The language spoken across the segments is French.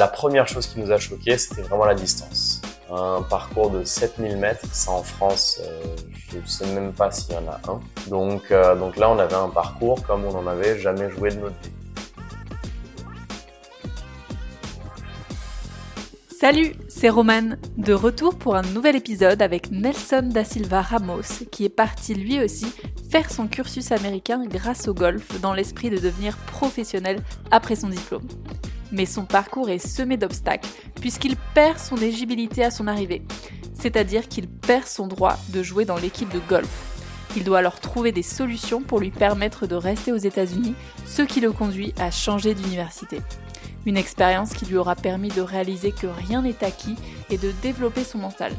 La première chose qui nous a choqué, c'était vraiment la distance. Un parcours de 7000 mètres, ça en France, euh, je ne sais même pas s'il y en a un. Donc, euh, donc là, on avait un parcours comme on n'en avait jamais joué de notre vie. Salut, c'est Roman, de retour pour un nouvel épisode avec Nelson da Silva Ramos, qui est parti lui aussi faire son cursus américain grâce au golf dans l'esprit de devenir professionnel après son diplôme. Mais son parcours est semé d'obstacles puisqu'il perd son éligibilité à son arrivée, c'est-à-dire qu'il perd son droit de jouer dans l'équipe de golf. Il doit alors trouver des solutions pour lui permettre de rester aux États-Unis, ce qui le conduit à changer d'université. Une expérience qui lui aura permis de réaliser que rien n'est acquis et de développer son mental.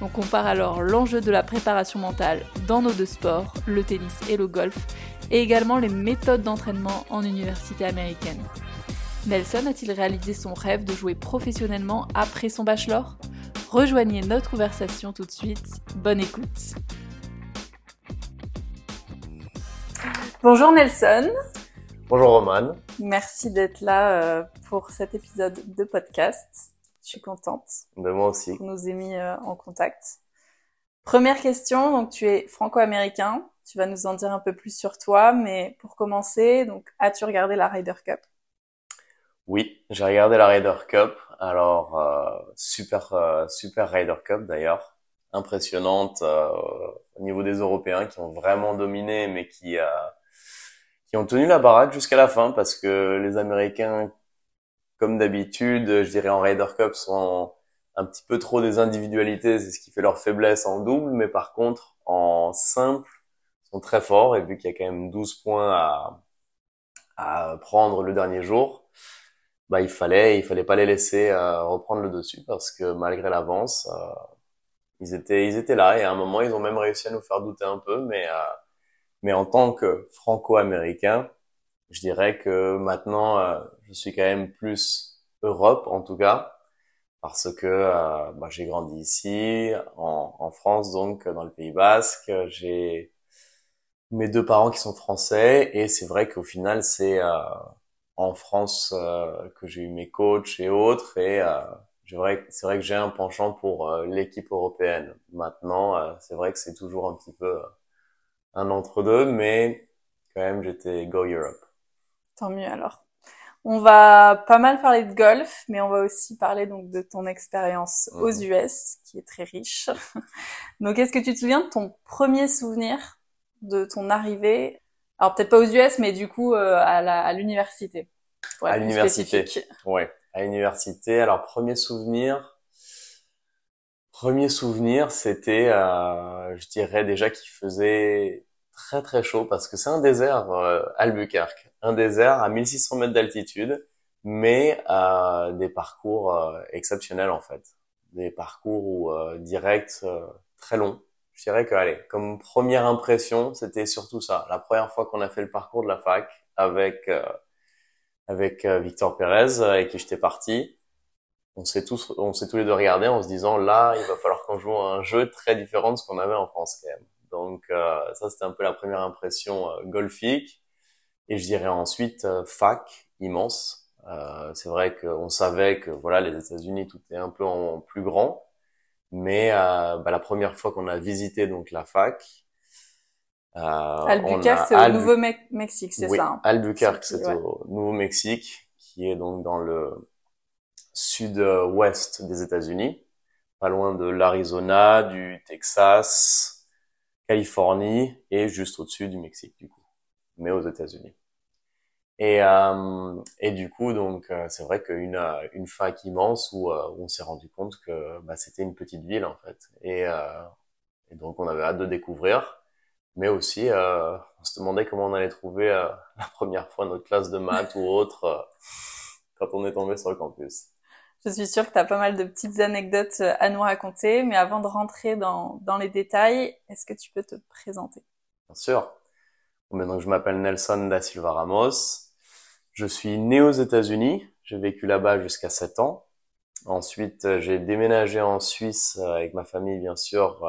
On compare alors l'enjeu de la préparation mentale dans nos deux sports, le tennis et le golf, et également les méthodes d'entraînement en université américaine. Nelson a-t-il réalisé son rêve de jouer professionnellement après son bachelor? Rejoignez notre conversation tout de suite. Bonne écoute. Bonjour Nelson. Bonjour Roman. Merci d'être là euh, pour cet épisode de podcast. Je suis contente. De moi aussi. On nous ait mis euh, en contact. Première question, donc tu es franco-américain. Tu vas nous en dire un peu plus sur toi, mais pour commencer, donc as-tu regardé la Ryder Cup? Oui, j'ai regardé la Ryder Cup. Alors euh, super super Ryder Cup d'ailleurs, impressionnante au niveau des Européens qui ont vraiment dominé, mais qui qui ont tenu la baraque jusqu'à la fin parce que les Américains, comme d'habitude, je dirais en Ryder Cup, sont un petit peu trop des individualités, c'est ce qui fait leur faiblesse en double, mais par contre, en simple, sont très forts. Et vu qu'il y a quand même 12 points à, à prendre le dernier jour, bah, il fallait, il fallait pas les laisser euh, reprendre le dessus parce que malgré l'avance, euh, ils étaient, ils étaient là et à un moment, ils ont même réussi à nous faire douter un peu, mais euh, mais en tant que franco-américain, je dirais que maintenant, euh, je suis quand même plus Europe, en tout cas, parce que euh, bah, j'ai grandi ici, en, en, France, donc dans le Pays Basque. J'ai mes deux parents qui sont français, et c'est vrai qu'au final, c'est euh, en France euh, que j'ai eu mes coachs et autres, et c'est vrai, c'est vrai que j'ai un penchant pour l'équipe européenne. Maintenant, c'est vrai que c'est toujours un petit peu un entre-deux, mais quand même, j'étais Go Europe. Tant mieux alors. On va pas mal parler de golf, mais on va aussi parler donc de ton expérience aux mhm. US, qui est très riche. donc, est-ce que tu te souviens de ton premier souvenir de ton arrivée Alors peut-être pas aux US, mais du coup euh, à l'université. À l'université. Ouais, à l'université. Alors premier souvenir, Premier souvenir, c'était, euh, je dirais déjà qu'il faisait très très chaud parce que c'est un désert, euh, Albuquerque, un désert à 1600 mètres d'altitude, mais à des parcours euh, exceptionnels en fait, des parcours où, directs très longs. Je dirais que, allez, comme première impression, c'était surtout ça. La première fois qu'on a fait le parcours de la fac avec avec Victor Pérez, avec qui j'étais parti, on s'est tous, on s'est tous les deux regardés en se disant là, il va falloir qu'on joue un jeu très différent de ce qu'on avait en France quand même. Donc euh, ça, c'était un peu la première impression euh, golfique. Et je dirais ensuite euh, fac immense. Euh, c'est vrai qu'on savait que voilà, les États-Unis tout est un peu en, plus grand, mais bah, la première fois qu'on a visité donc la fac, Albuquerque, c'est au Nouveau-Mexique, c'est ça hein? Albuquerque, c'est au Nouveau-Mexique, qui est donc dans le sud-ouest des États-Unis, pas loin de l'Arizona, du Texas, Californie et juste au-dessus du Mexique du coup, mais aux États-Unis. Et, euh, et du coup, donc, euh, c'est vrai qu'une euh, une fac immense où, euh, où on s'est rendu compte que bah, c'était une petite ville en fait, et, et, donc on avait hâte de découvrir, mais aussi on se demandait comment on allait trouver la première fois notre classe de maths ou autre quand on est tombé sur le campus. Je suis sûre que tu as pas mal de petites anecdotes à nous raconter, mais avant de rentrer dans, dans les détails, est-ce que tu peux te présenter? Bien sûr. Bon, donc, je m'appelle Nelson da Silva Ramos. Je suis né aux États-Unis. J'ai vécu là-bas jusqu'à 7 ans. Ensuite, euh, j'ai déménagé en Suisse euh, avec ma famille, bien sûr,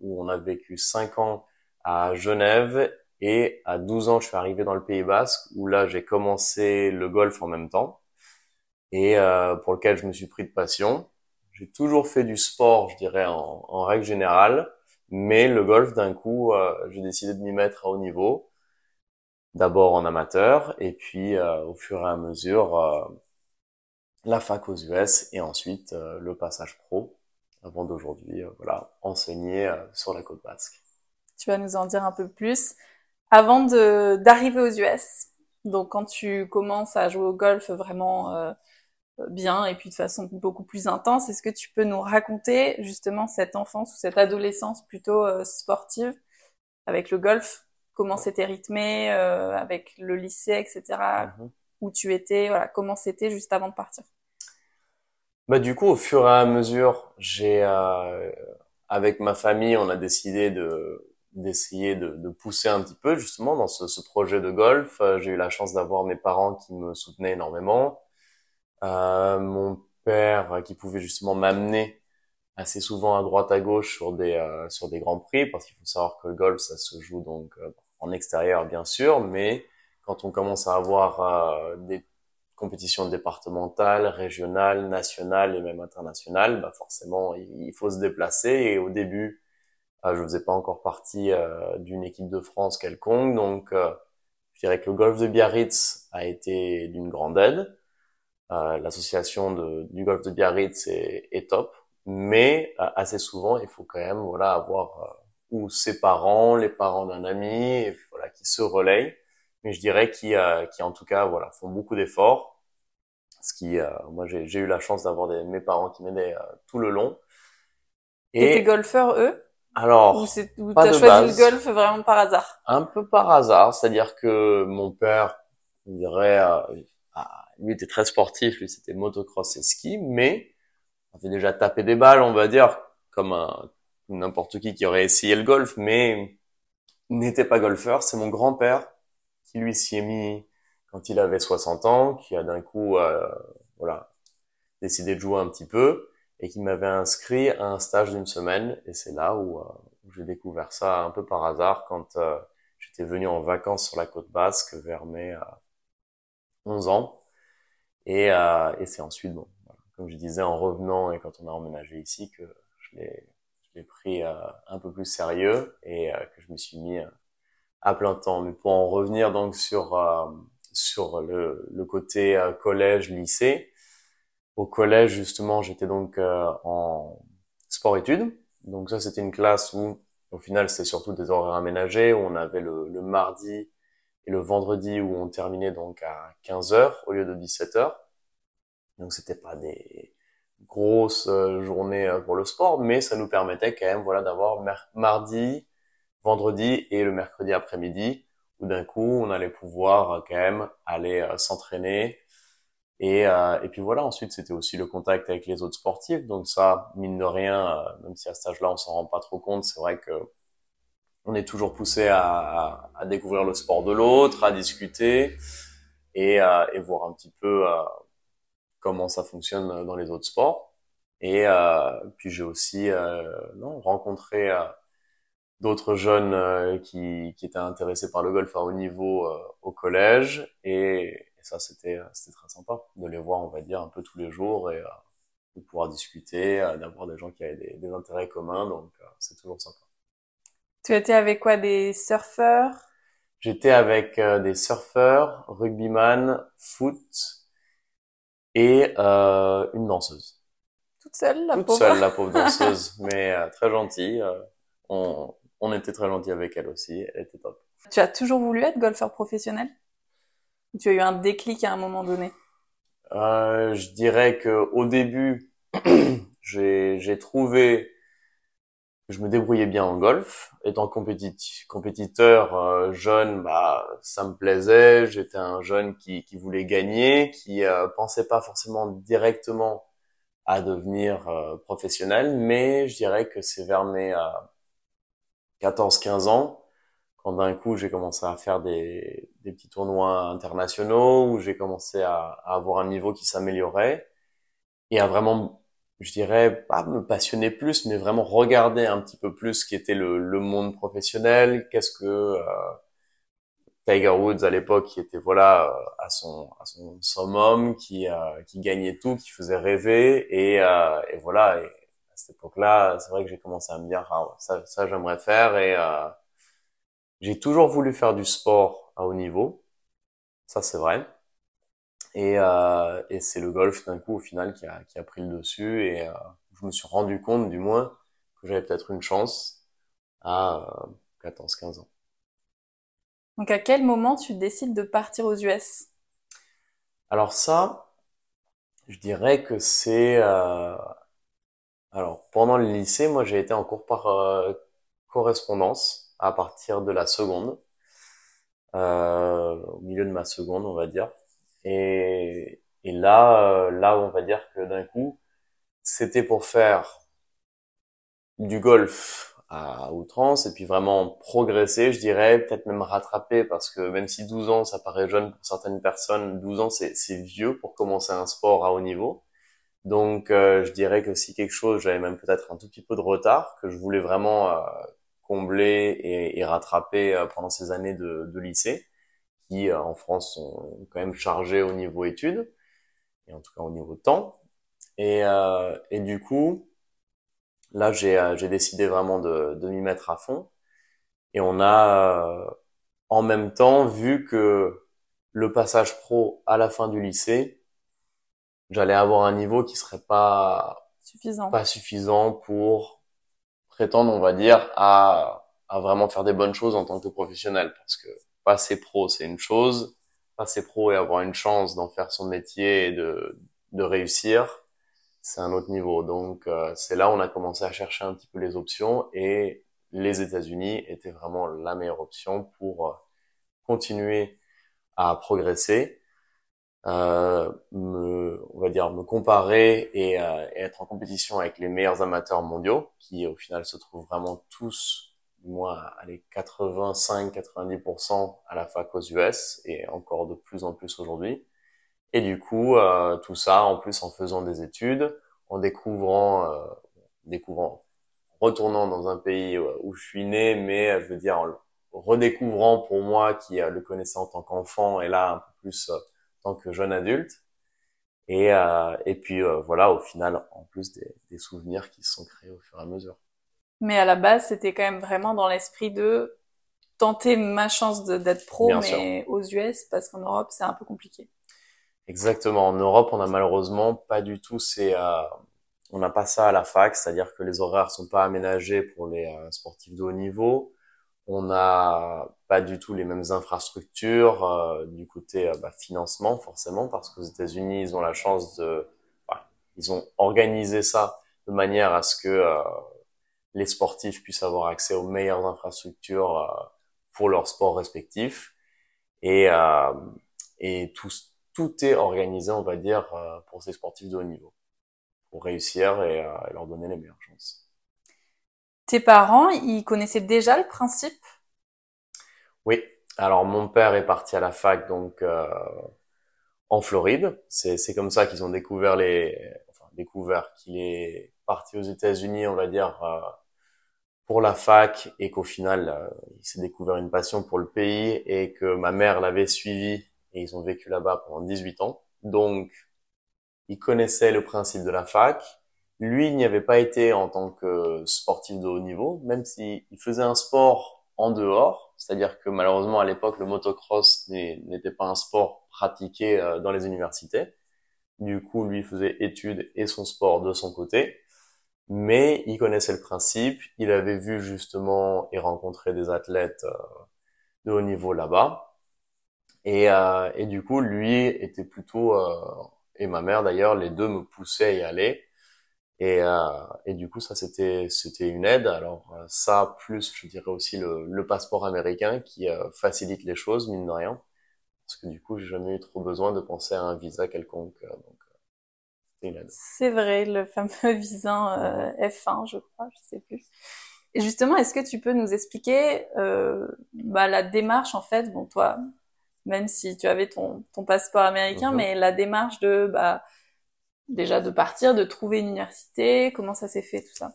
où on a vécu 5 ans à Genève. Et à 12 ans, je suis arrivé dans le Pays Basque, où là, j'ai commencé le golf en même temps. et euh, pour lequel je me suis pris de passion. J'ai toujours fait du sport, je dirais, en, règle générale, mais le golf, d'un coup, euh, j'ai décidé de m'y mettre à haut niveau, d'abord en amateur, et puis euh, au fur et à mesure, la fac aux US, et ensuite le passage pro, avant d'aujourd'hui, voilà, enseigner sur la côte basque. Tu vas nous en dire un peu plus. Avant d'arriver aux US, donc quand tu commences à jouer au golf vraiment bien et puis de façon beaucoup plus intense. Est-ce que tu peux nous raconter justement cette enfance ou cette adolescence plutôt euh, sportive avec le golf? Comment c'était rythmé euh, avec le lycée, etc. Mhm. Où tu étais Voilà, comment c'était juste avant de partir? Bah du coup, au fur et à mesure, j'ai euh, avec ma famille, on a décidé de d'essayer de, de, pousser un petit peu justement dans ce, ce projet de golf. J'ai eu la chance d'avoir mes parents qui me soutenaient énormément euh, mon père euh, qui pouvait justement m'amener assez souvent à droite à gauche sur des euh, sur des grands prix parce qu'il faut savoir que le golf ça se joue donc en extérieur bien sûr mais quand on commence à avoir des compétitions départementales, régionales, nationales et même internationales, bah forcément il, faut se déplacer. Et au début euh, je faisais pas encore partie d'une équipe de France quelconque. Donc je dirais que le golf de Biarritz a été d'une grande aide. Euh, l'association du golf de Biarritz est, est top, mais euh, assez souvent, il faut quand même voilà avoir euh, ou ses parents, les parents d'un ami, voilà qui se relayent. Mais je dirais qui qui en tout cas voilà font beaucoup d'efforts. Ce qui moi j'ai eu la chance d'avoir mes parents qui m'aidaient tout le long. Et tes golfeurs eux? Alors, ou t'as choisi le golf vraiment par hasard? Un peu par hasard, c'est-à-dire que mon père, on dirait, lui était très sportif, lui c'était motocross et ski, mais on avait déjà tapé des balles, on va dire, comme un n'importe qui qui aurait essayé le golf, mais n'était pas golfeur. C'est mon grand-père qui lui s'y est mis quand il avait 60 ans, qui a d'un coup, euh, voilà, décidé de jouer un petit peu et qui m'avait inscrit à un stage d'une semaine. Et c'est là où, euh, j'ai découvert ça un peu par hasard quand euh, j'étais venu en vacances sur la côte basque vers mes 11 ans. Et, euh, et c'est ensuite, bon, comme je disais, en revenant et quand on a emménagé ici, que je l'ai pris euh, un peu plus sérieux et euh, que je me suis mis euh, à plein temps. Mais pour en revenir donc sur sur le, côté collège lycée, au collège justement, j'étais donc en sport-études. Donc ça, c'était une classe où au final, c'était surtout des horaires aménagés où on avait le, le mardi et le vendredi où on terminait donc à 15 heures au lieu de 17 heures. Donc c'était pas des grosses euh, journées euh, pour le sport, mais ça nous permettait quand même voilà d'avoir mardi, vendredi et le mercredi après-midi où d'un coup on allait pouvoir euh, quand même aller s'entraîner. Et, et puis voilà ensuite c'était aussi le contact avec les autres sportifs. Donc ça mine de rien même si à cet âge-là on s'en rend pas trop compte c'est vrai que on est toujours poussé à, découvrir le sport de l'autre, à discuter et, voir un petit peu comment ça fonctionne dans les autres sports. Et euh, puis j'ai aussi non, rencontré d'autres jeunes qui, qui, étaient intéressés par le golf à haut niveau au collège et, ça c'était c'était très sympa de les voir on va dire un peu tous les jours et de pouvoir discuter, d'avoir des gens qui avaient des, des intérêts communs donc c'est toujours sympa. Tu étais avec quoi? Des surfeurs? J'étais avec euh, des surfeurs, rugbyman, foot et euh, une danseuse. Toute seule, la Toute pauvre seule, la pauvre danseuse, mais euh, très gentille. Euh, on, on était très gentils avec elle aussi, elle était top. Tu as toujours voulu être golfeur professionnel? Tu as eu un déclic à un moment donné? Je dirais que au début, j'ai trouvé je me débrouillais bien en golf. Étant compétiteur euh, jeune, bah ça me plaisait. J'étais un jeune qui, qui voulait gagner, qui euh, pensait pas forcément directement à devenir euh, professionnel, mais je dirais que c'est vers mes 14-15 ans, quand d'un coup j'ai commencé à faire des, des, petits tournois internationaux, où j'ai commencé à, à avoir un niveau qui s'améliorait et à vraiment je dirais pas me passionner plus, mais vraiment regarder un petit peu plus ce qui était le, le monde professionnel, qu'est-ce que euh, Tiger Woods à l'époque qui était voilà à son à son summum, qui qui gagnait tout, qui faisait rêver et, et voilà. Et à cette époque-là, c'est vrai que j'ai commencé à me dire ah, ça ça j'aimerais faire et j'ai toujours voulu faire du sport à haut niveau, ça c'est vrai. Et, euh, et c'est le golf d'un coup au final qui a, qui a pris le dessus et euh, je me suis rendu compte du moins que j'avais peut-être une chance à 14-15 euh, ans. Donc à quel moment tu décides de partir aux US Alors ça, je dirais que c'est... Alors pendant le lycée, moi j'ai été en cours par correspondance à partir de la seconde, au milieu de ma seconde on va dire. Et, et là, euh, là, on va dire que d'un coup, c'était pour faire du golf à outrance et puis vraiment progresser, je dirais, peut-être même rattraper parce que même si 12 ans, ça paraît jeune pour certaines personnes, 12 ans, c'est vieux pour commencer un sport à haut niveau. Donc, euh, je dirais que si quelque chose, j'avais même peut-être un tout petit peu de retard, que je voulais vraiment euh, combler et, et rattraper pendant ces années de, de lycée qui euh, en France sont quand même chargés au niveau études et en tout cas au niveau temps. Et, euh, et du coup, là j'ai euh, j'ai décidé vraiment de, de m'y mettre à fond. Et on a en même temps vu que le passage pro à la fin du lycée, j'allais avoir un niveau qui serait pas suffisant, pas suffisant pour prétendre, on va dire, à, à vraiment faire des bonnes choses en tant que professionnel, parce que passer pro, c'est une chose. Passer pro et avoir une chance d'en faire son métier et de, de réussir, c'est un autre niveau. Donc, euh, c'est là où on a commencé à chercher un petit peu les options et les États-Unis étaient vraiment la meilleure option pour euh, continuer à progresser, euh, me, on va dire me comparer et, euh, et, être en compétition avec les meilleurs amateurs mondiaux qui au final se trouvent vraiment tous moi, allez, 85-90% à la fac aux US et encore de plus en plus aujourd'hui. Et du coup, euh, tout ça, en plus en faisant des études, en découvrant, euh, découvrant, retournant dans un pays où je suis né, mais euh, je veux dire en redécouvrant pour moi qui le connaissait en tant qu'enfant et là un peu plus en tant que jeune adulte. Et, et puis voilà, au final, en plus des, des souvenirs qui se sont créés au fur et à mesure. Mais à la base, c'était quand même vraiment dans l'esprit de tenter ma chance d'être pro, mais aux US, parce qu'en Europe, c'est un peu compliqué. Exactement. En Europe, on a malheureusement pas du tout ces, euh, on n'a pas ça à la fac, c'est-à-dire que les horaires sont pas aménagés pour les euh, sportifs de haut niveau. On n'a pas du tout les mêmes infrastructures euh, du côté bah, financement forcément, parce qu'aux États-Unis, ils ont la chance de, ils ont organisé ça de manière à ce que les sportifs puissent avoir accès aux meilleures infrastructures euh, pour leur sport respectif. Et, euh, et tout, tout est organisé, on va dire, euh, pour ces sportifs de haut niveau, pour réussir et, leur donner les meilleures chances. Tes parents, ils connaissaient déjà le principe? Oui. Alors mon père est parti à la fac donc en Floride. C'est comme ça qu'ils ont découvert les, enfin découvert qu'il est parti aux États-Unis, on va dire pour la fac et qu'au final euh, il s'est découvert une passion pour le pays et que ma mère l'avait suivi et ils ont vécu là-bas pendant 18 ans. Donc il connaissait le principe de la fac. Lui, il n'y avait pas été en tant que sportif de haut niveau, même s'il faisait un sport en dehors, c'est-à-dire que malheureusement à l'époque le motocross n'était pas un sport pratiqué euh, dans les universités. Du coup, lui faisait études et son sport de son côté mais il connaissait le principe, il avait vu justement et rencontré des athlètes euh, de haut niveau là-bas. Et, euh, et, du coup, lui était plutôt, euh, et ma mère d'ailleurs, les deux me poussaient à y aller. Et, euh, et du coup, ça c'était c'était une aide. Alors ça, plus je dirais aussi le, le passeport américain qui facilite les choses, mine de rien. Parce que du coup, j'ai jamais eu trop besoin de penser à un visa quelconque. Donc, c'est vrai, le fameux visa euh, F1, je crois, je sais plus. Et justement, est-ce que tu peux nous expliquer euh, bah, la démarche en fait, bon toi, même si tu avais ton, ton passeport américain, mhm. mais la démarche de bah, déjà de partir, de trouver une université, comment ça s'est fait tout ça?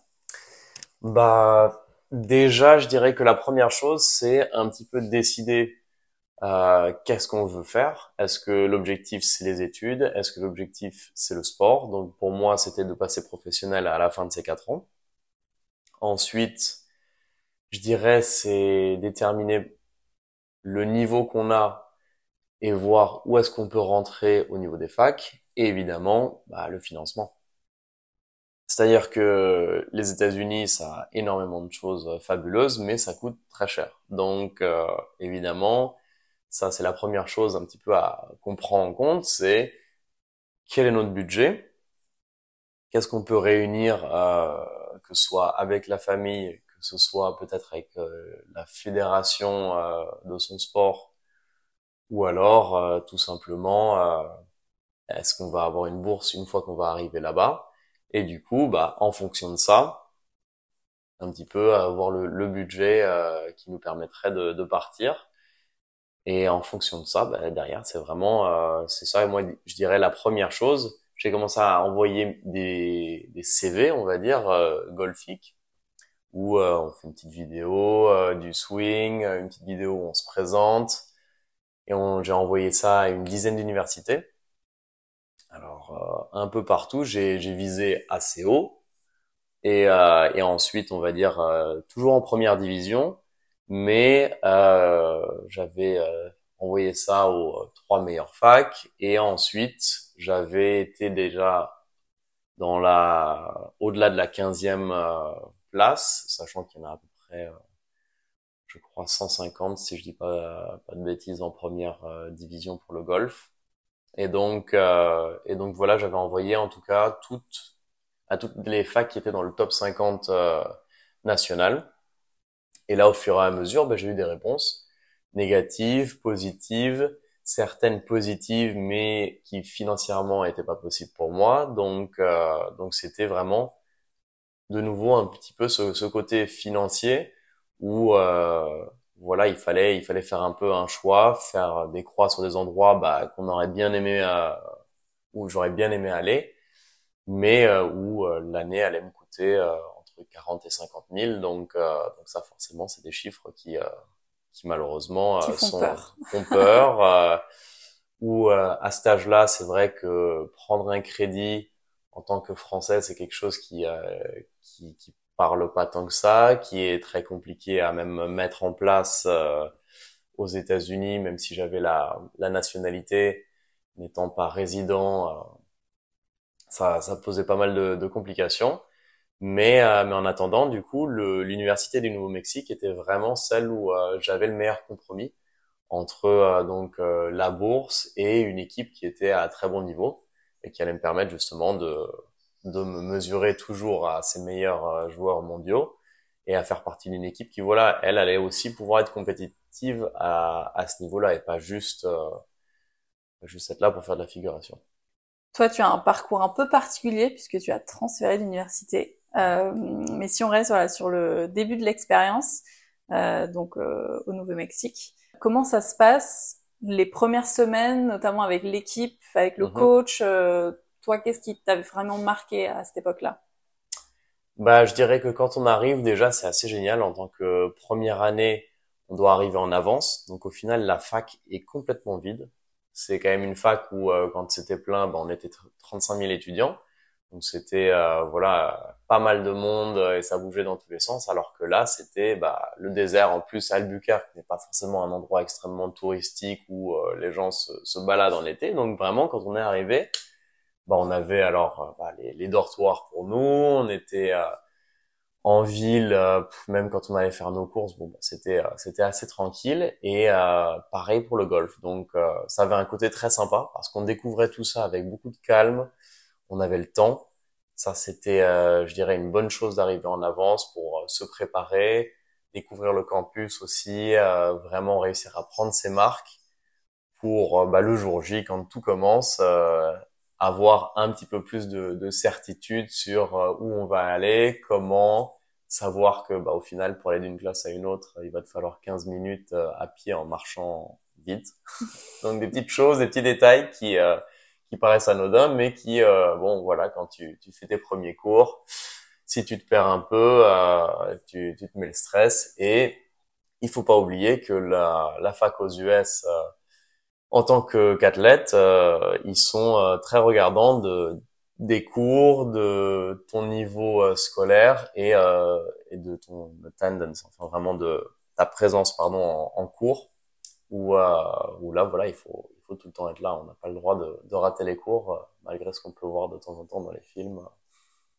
Bah déjà, je dirais que la première chose, c'est un petit peu de décider euh, qu'est-ce qu'on veut faire? Est-ce que l'objectif c'est les études? Est-ce que l'objectif c'est le sport? Donc pour moi c'était de passer professionnel à la fin de ces quatre ans. Ensuite, je dirais c'est déterminer le niveau qu'on a et voir où est-ce qu'on peut rentrer au niveau des facs et évidemment bah, le financement. C'est-à-dire que les États-Unis, ça a énormément de choses fabuleuses, mais ça coûte très cher. Donc, euh, évidemment, ça c'est la première chose un petit peu à qu'on prend en compte, c'est quel est notre budget, qu'est-ce qu'on peut réunir, euh, que ce soit avec la famille, que ce soit peut-être avec euh, la fédération euh, de son sport, ou alors euh, tout simplement, est-ce qu'on va avoir une bourse une fois qu'on va arriver là-bas, et du coup, bah en fonction de ça, un petit peu avoir le, le budget qui nous permettrait de, de partir et en fonction de ça, bah, derrière, c'est vraiment, euh, c'est ça. Et moi, je dirais la première chose, j'ai commencé à envoyer des, des CV, on va dire, euh, golfiques, où euh, on fait une petite vidéo euh, du swing, une petite vidéo où on se présente, et j'ai envoyé ça à une dizaine d'universités. Alors, un peu partout, j'ai visé assez haut, et, et ensuite, on va dire, toujours en première division, mais euh, j'avais euh, envoyé ça aux euh, trois meilleures facs et ensuite j'avais été déjà dans la au-delà de la 15e place, sachant qu'il y en a à peu près je crois 150 si je dis pas pas de bêtises en première division pour le golf. Et donc et donc voilà, j'avais envoyé en tout cas toutes à toutes les facs qui étaient dans le top 50 national. Et là, au fur et à mesure, ben, j'ai eu des réponses négatives, positives, certaines positives, mais qui financièrement n'étaient pas possibles pour moi. Donc, euh, donc c'était vraiment de nouveau un petit peu ce, ce côté financier où euh, voilà, il fallait, il fallait faire un peu un choix, faire des croix sur des endroits bah, qu'on aurait bien aimé, euh, où j'aurais bien aimé aller, mais euh, où euh, l'année allait me coûter 40 et 50 000. Donc, euh, donc ça, forcément, c'est des chiffres qui, euh, qui malheureusement qui euh, font sont, peur. font peur. ou à cet âge-là, c'est vrai que prendre un crédit en tant que Français, c'est quelque chose qui, qui, qui parle pas tant que ça, qui est très compliqué à même mettre en place aux États-Unis, même si j'avais la, la nationalité, n'étant pas résident, ça, ça posait pas mal de, de complications. Mais, euh, mais en attendant, du coup, l'université du Nouveau-Mexique était vraiment celle où euh, j'avais le meilleur compromis entre euh, donc la bourse et une équipe qui était à très bon niveau et qui allait me permettre justement de de me mesurer toujours à ces meilleurs joueurs mondiaux et à faire partie d'une équipe qui voilà elle allait aussi pouvoir être compétitive à, à ce niveau-là et pas juste juste être là pour faire de la figuration. Toi, tu as un parcours un peu particulier puisque tu as transféré d'université. Euh, mais si on reste voilà, sur le début de l'expérience, euh, donc euh, au Nouveau-Mexique, comment ça se passe les premières semaines, notamment avec l'équipe, avec le mhm. coach Toi, qu'est-ce qui t'avait vraiment marqué à cette époque-là? Bah, je dirais que quand on arrive, déjà, c'est assez génial. En tant que première année, on doit arriver en avance. Donc, au final, la fac est complètement vide. C'est quand même une fac où, quand c'était plein, bah, on était 35 000 étudiants. Donc c'était euh, voilà pas mal de monde et ça bougeait dans tous les sens. Alors que là c'était bah, le désert en plus Albuquerque n'est pas forcément un endroit extrêmement touristique où euh, les gens se, se baladent en été. Donc vraiment quand on est arrivé, bah, on avait alors euh, bah, les, les, dortoirs pour nous, on était en ville, même quand on allait faire nos courses, bon, bah, c'était c'était assez tranquille et pareil pour le golf. Donc ça avait un côté très sympa parce qu'on découvrait tout ça avec beaucoup de calme on avait le temps. Ça, c'était, euh, je dirais, une bonne chose d'arriver en avance pour euh, se préparer, découvrir le campus aussi, euh, vraiment réussir à prendre ses marques pour bah, le jour J, quand tout commence, avoir un petit peu plus de, certitude sur où on va aller, comment, savoir que bah, au final, pour aller d'une classe à une autre, il va te falloir 15 minutes à pied en marchant vite. Donc des petites choses, des petits détails qui qui paraissent anodins, mais qui, euh, bon, voilà, quand tu, fais tes premiers cours, si tu te perds un peu, euh, tu, te mets le stress. Et il faut pas oublier que la, fac aux US, en tant qu'athlète, ils sont très regardants de, des cours, de ton niveau scolaire et, et de ton attendance, enfin vraiment de ta présence pardon en, cours, où, où là voilà il faut faut tout le temps être là. On n'a pas le droit de, de rater les cours, malgré ce qu'on peut voir de temps en temps dans les films.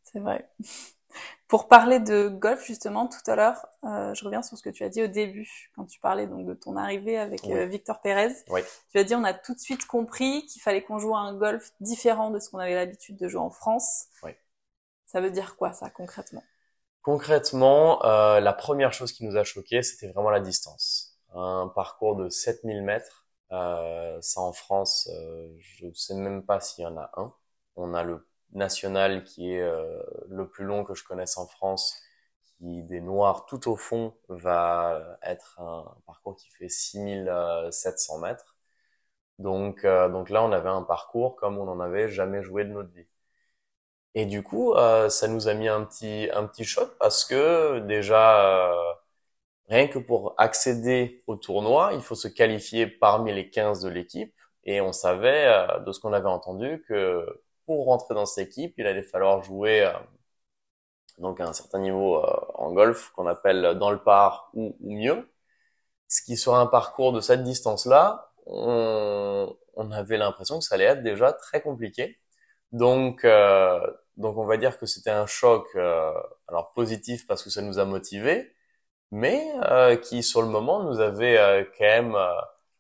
C'est vrai. Pour parler de golf, justement, tout à l'heure, euh, je reviens sur ce que tu as dit au début, quand tu parlais donc de ton arrivée avec euh, Victor Pérez. Oui. Tu as dit on a tout de suite compris qu'il fallait qu'on joue à un golf différent de ce qu'on avait l'habitude de jouer en France. Oui. Ça veut dire quoi ça concrètement? Concrètement, euh, la première chose qui nous a choqué, c'était vraiment la distance. Un parcours de 7000 mètres, euh, ça en France, euh, je ne sais même pas s'il y en a un. On a le national qui est euh, le plus long que je connaisse en France, qui des noirs tout au fond va être un parcours qui fait 6700 mètres. Donc, euh, donc là, on avait un parcours comme on n'en avait jamais joué de notre vie. Et du coup, euh, ça nous a mis un petit, un petit choc parce que déjà, rien que pour accéder au tournoi, il faut se qualifier parmi les 15 de l'équipe. Et on savait, de ce qu'on avait entendu, que pour rentrer dans cette équipe, il allait falloir jouer euh, donc à un certain niveau euh, en golf qu'on appelle dans le par ou, mieux. Ce qui sur un parcours de cette distance-là, on, on avait l'impression que ça allait être déjà très compliqué. Donc, euh, donc on va dire que c'était un choc, alors positif parce que ça nous a motivés, mais qui sur le moment nous avait quand même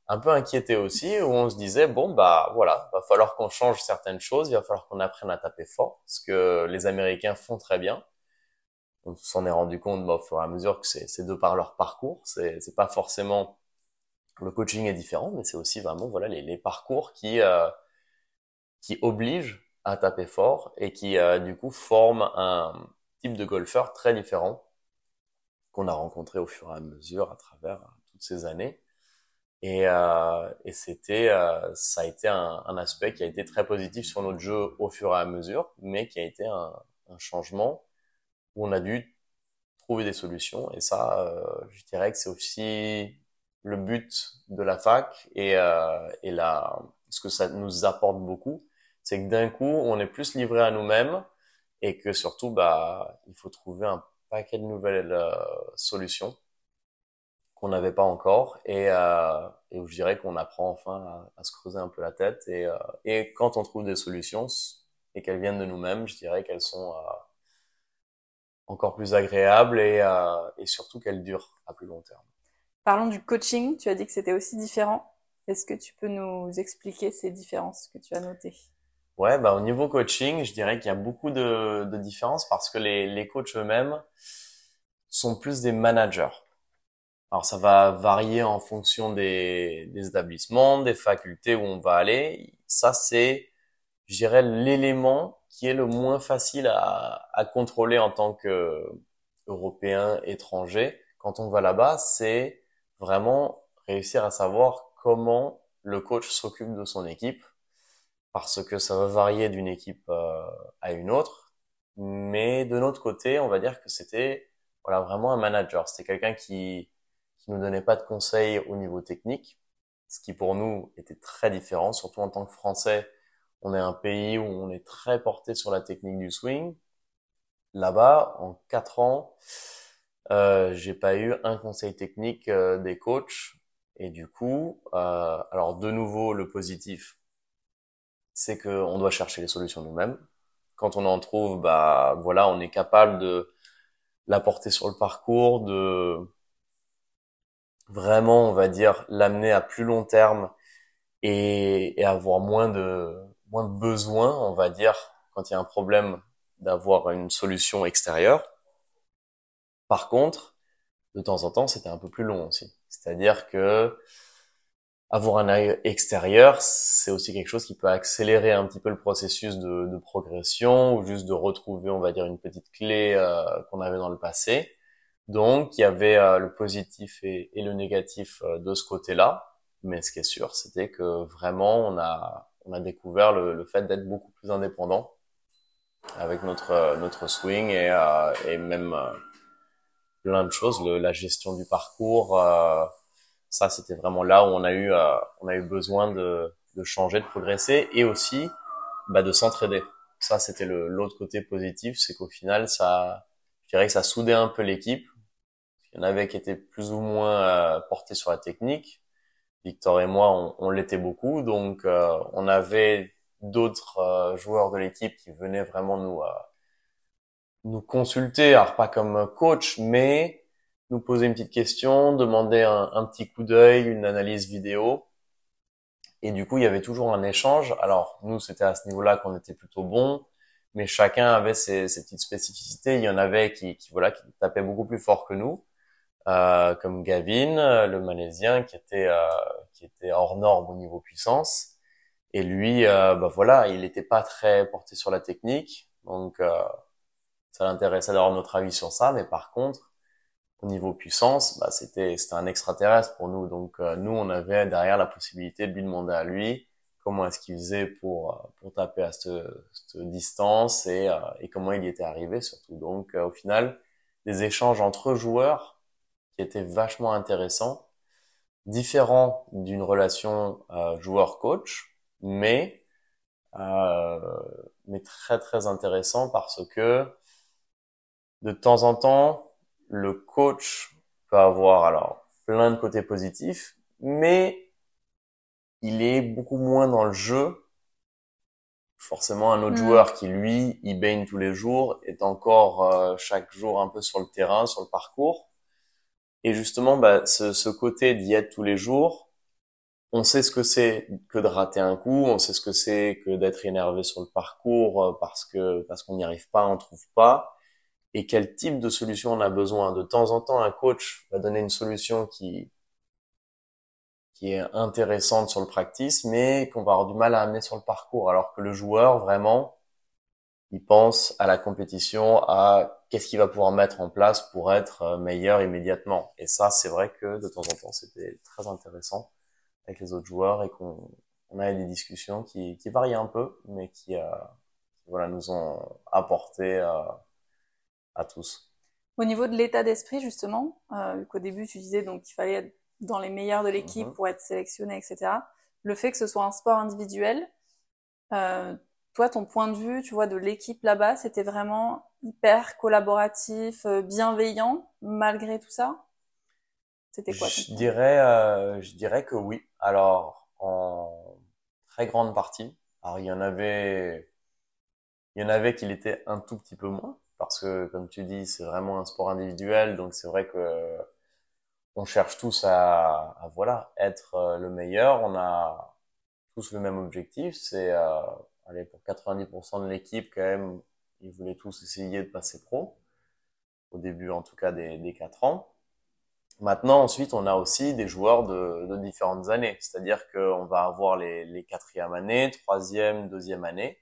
un peu inquiété aussi, où on se disait bon bah voilà, va falloir qu'on change certaines choses, il va falloir qu'on apprenne à taper fort, ce que les Américains font très bien. On s'en est rendu compte bah, au fur et à mesure que c'est de par leur parcours, c'est pas forcément le coaching est différent, mais c'est aussi vraiment voilà les, les parcours qui euh, qui obligent à taper fort et qui euh, du coup forment un type de golfeur très différent qu'on a rencontré au fur et à mesure à travers toutes ces années. Et, euh, et c'était, euh, ça a été un, un, aspect qui a été très positif sur notre jeu au fur et à mesure, mais qui a été un, un changement où on a dû trouver des solutions. Et ça, euh, je dirais que c'est aussi le but de la fac et, euh, et la, ce que ça nous apporte beaucoup, c'est que d'un coup, on est plus livré à nous-mêmes et que surtout, bah, il faut trouver un paquet de nouvelles euh, solutions qu'on n'avait pas encore et, euh, et où je dirais qu'on apprend enfin à, se creuser un peu la tête et, euh, quand on trouve des solutions et qu'elles viennent de nous-mêmes, je dirais qu'elles sont euh, encore plus agréables et, et surtout qu'elles durent à plus long terme. Parlons du coaching, tu as dit que c'était aussi différent. Est-ce que tu peux nous expliquer ces différences que tu as notées? Ouais, bah au niveau coaching, je dirais qu'il y a beaucoup de, de différences parce que les, les coachs eux-mêmes sont plus des managers. Alors ça va varier en fonction des, des, établissements, des facultés où on va aller. Ça c'est, je dirais, l'élément qui est le moins facile à, à contrôler en tant que Européen étranger quand on va là-bas, c'est vraiment réussir à savoir comment le coach s'occupe de son équipe, parce que ça va varier d'une équipe euh, à une autre. Mais de notre côté, on va dire que c'était voilà vraiment un manager. C'était quelqu'un qui qui nous donnait pas de conseils au niveau technique, ce qui pour nous était très différent, surtout en tant que Français. On est un pays où on est très porté sur la technique du swing. Là-bas, en quatre ans, euh, j'ai pas eu un conseil technique euh, des coachs. Et du coup, euh, alors de nouveau, le positif, c'est qu'on doit chercher les solutions nous-mêmes. Quand on en trouve, bah voilà, on est capable de l'apporter sur le parcours, de vraiment, on va dire, l'amener à plus long terme et, et, avoir moins de moins de besoins, on va dire, quand il y a un problème, d'avoir une solution extérieure. Par contre, de temps en temps, c'était un peu plus long aussi. C'est-à-dire que avoir un œil extérieur, c'est aussi quelque chose qui peut accélérer un petit peu le processus de, progression ou juste de retrouver, on va dire, une petite clé euh, qu'on avait dans le passé. Donc, il y avait euh, le positif et, le négatif euh, de ce côté-là. Mais ce qui est sûr, c'était que vraiment, on a, on a découvert le, le fait d'être beaucoup plus indépendant avec notre, notre swing et, et même plein de choses, la gestion du parcours. Ça, c'était vraiment là où on a eu, on a eu besoin de, de changer, de progresser et aussi bah, de s'entraider. Ça, c'était l'autre côté positif, c'est qu'au final, ça, je dirais que ça soudait un peu l'équipe. Il y en avait qui étaient plus ou moins euh, portés sur la technique. Victor et moi, on, on l'était beaucoup, donc euh, on avait d'autres euh, joueurs de l'équipe qui venaient vraiment nous nous consulter, alors pas comme coach, mais nous poser une petite question, demander un, petit coup d'œil, une analyse vidéo. Et du coup, il y avait toujours un échange. Alors, nous, c'était à ce niveau-là qu'on était plutôt bon, mais chacun avait ses, petites spécificités. Il y en avait qui, voilà, qui tapaient beaucoup plus fort que nous, euh, comme Gavin, le Malaisien, qui était, euh, qui était hors norme au niveau puissance. Et lui, euh, bah voilà, il n'était pas très porté sur la technique, donc euh, ça l'intéressait d'avoir notre avis sur ça. Mais par contre, niveau puissance, bah, c'était c'était un extraterrestre pour nous. Donc euh, nous, on avait derrière la possibilité de lui demander à lui comment est-ce qu'il faisait pour euh, pour taper à cette, cette distance et, euh, et comment il y était arrivé surtout. Donc au final, des échanges entre joueurs qui étaient vachement intéressants, différents d'une relation joueur-coach, mais mais très très intéressant parce que de temps en temps, le coach peut avoir alors plein de côtés positifs, mais il est beaucoup moins dans le jeu. Forcément, un autre mm. joueur qui lui, il baigne tous les jours, est encore euh, chaque jour un peu sur le terrain, sur le parcours. Et justement, bah, ce, ce côté d'y être tous les jours, on sait ce que c'est que de rater un coup, on sait ce que c'est que d'être énervé sur le parcours euh, parce que parce qu'on n'y arrive pas, on trouve pas et quel type de solution on a besoin. De temps en temps, un coach va donner une solution qui qui est intéressante sur le practice, mais qu'on va avoir du mal à amener sur le parcours, alors que le joueur, vraiment, il pense à la compétition, à qu'est-ce qu'il va pouvoir mettre en place pour être euh, meilleur immédiatement. Et ça, c'est vrai que de temps en temps, c'était très intéressant avec les autres joueurs et qu'on on avait des discussions qui, qui variaient un peu, mais qui, euh, voilà, nous ont apporté euh, à tous. Au niveau de l'état d'esprit, justement, euh, qu'au début tu disais donc qu'il fallait être dans les meilleurs de l'équipe mhm. pour être sélectionné, etc. Le fait que ce soit un sport individuel, euh, toi, ton point de vue, tu vois, de l'équipe là-bas, c'était vraiment hyper collaboratif, euh, bienveillant, malgré tout ça? C'était quoi Je dirais, euh, je dirais que oui. Alors, en très grande partie. Alors, il y en avait, il y en avait qui l'étaient un tout petit peu moins parce que comme tu dis, c'est vraiment un sport individuel, donc c'est vrai que on cherche tous à, voilà être euh, le meilleur. On a tous le même objectif, c'est euh, allez pour 90% de l'équipe quand même, ils voulaient tous essayer de passer pro au début en tout cas des, des 4 ans. Maintenant, ensuite, on a aussi des joueurs de, différentes années, c'est-à-dire qu'on va avoir les, les quatrièmes années, troisième, deuxième année,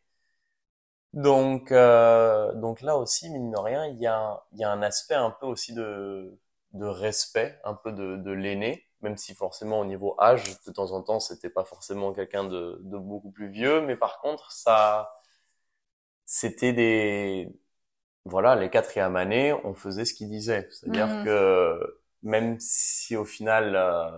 donc, euh, donc là aussi, mine de rien, il y a, un, il y a un aspect un peu aussi de, de respect, un peu de, de l'aîné, même si forcément au niveau âge, de temps en temps, c'était pas forcément quelqu'un de, de beaucoup plus vieux, mais par contre, ça, c'était des, voilà, les quatrièmes années, on faisait ce qu'il disait. C'est-à-dire mmh. que même si au final, euh,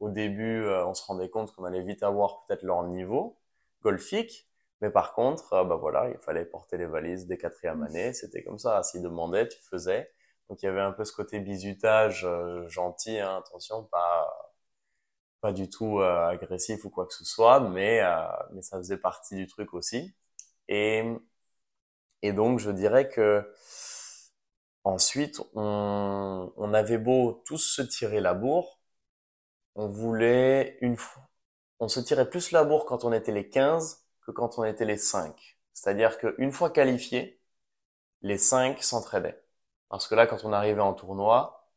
au début, euh, on se rendait compte qu'on allait vite avoir peut-être leur niveau golfique, mais par contre, euh, bah voilà, il fallait porter les valises des quatrièmes années. C'était comme ça. S'ils demandaient, tu faisais. Donc il y avait un peu ce côté bisutage euh, gentil, hein, attention, pas pas du tout euh, agressif ou quoi que ce soit, mais mais ça faisait partie du truc aussi. Et et donc je dirais que ensuite on on avait beau tous se tirer la bourre, on voulait une fois, on se tirait plus la bourre quand on était les 15 que quand on était les cinq. C'est-à-dire qu'une fois qualifiés, les cinq s'entraidaient. Parce que là, quand on arrivait en tournoi,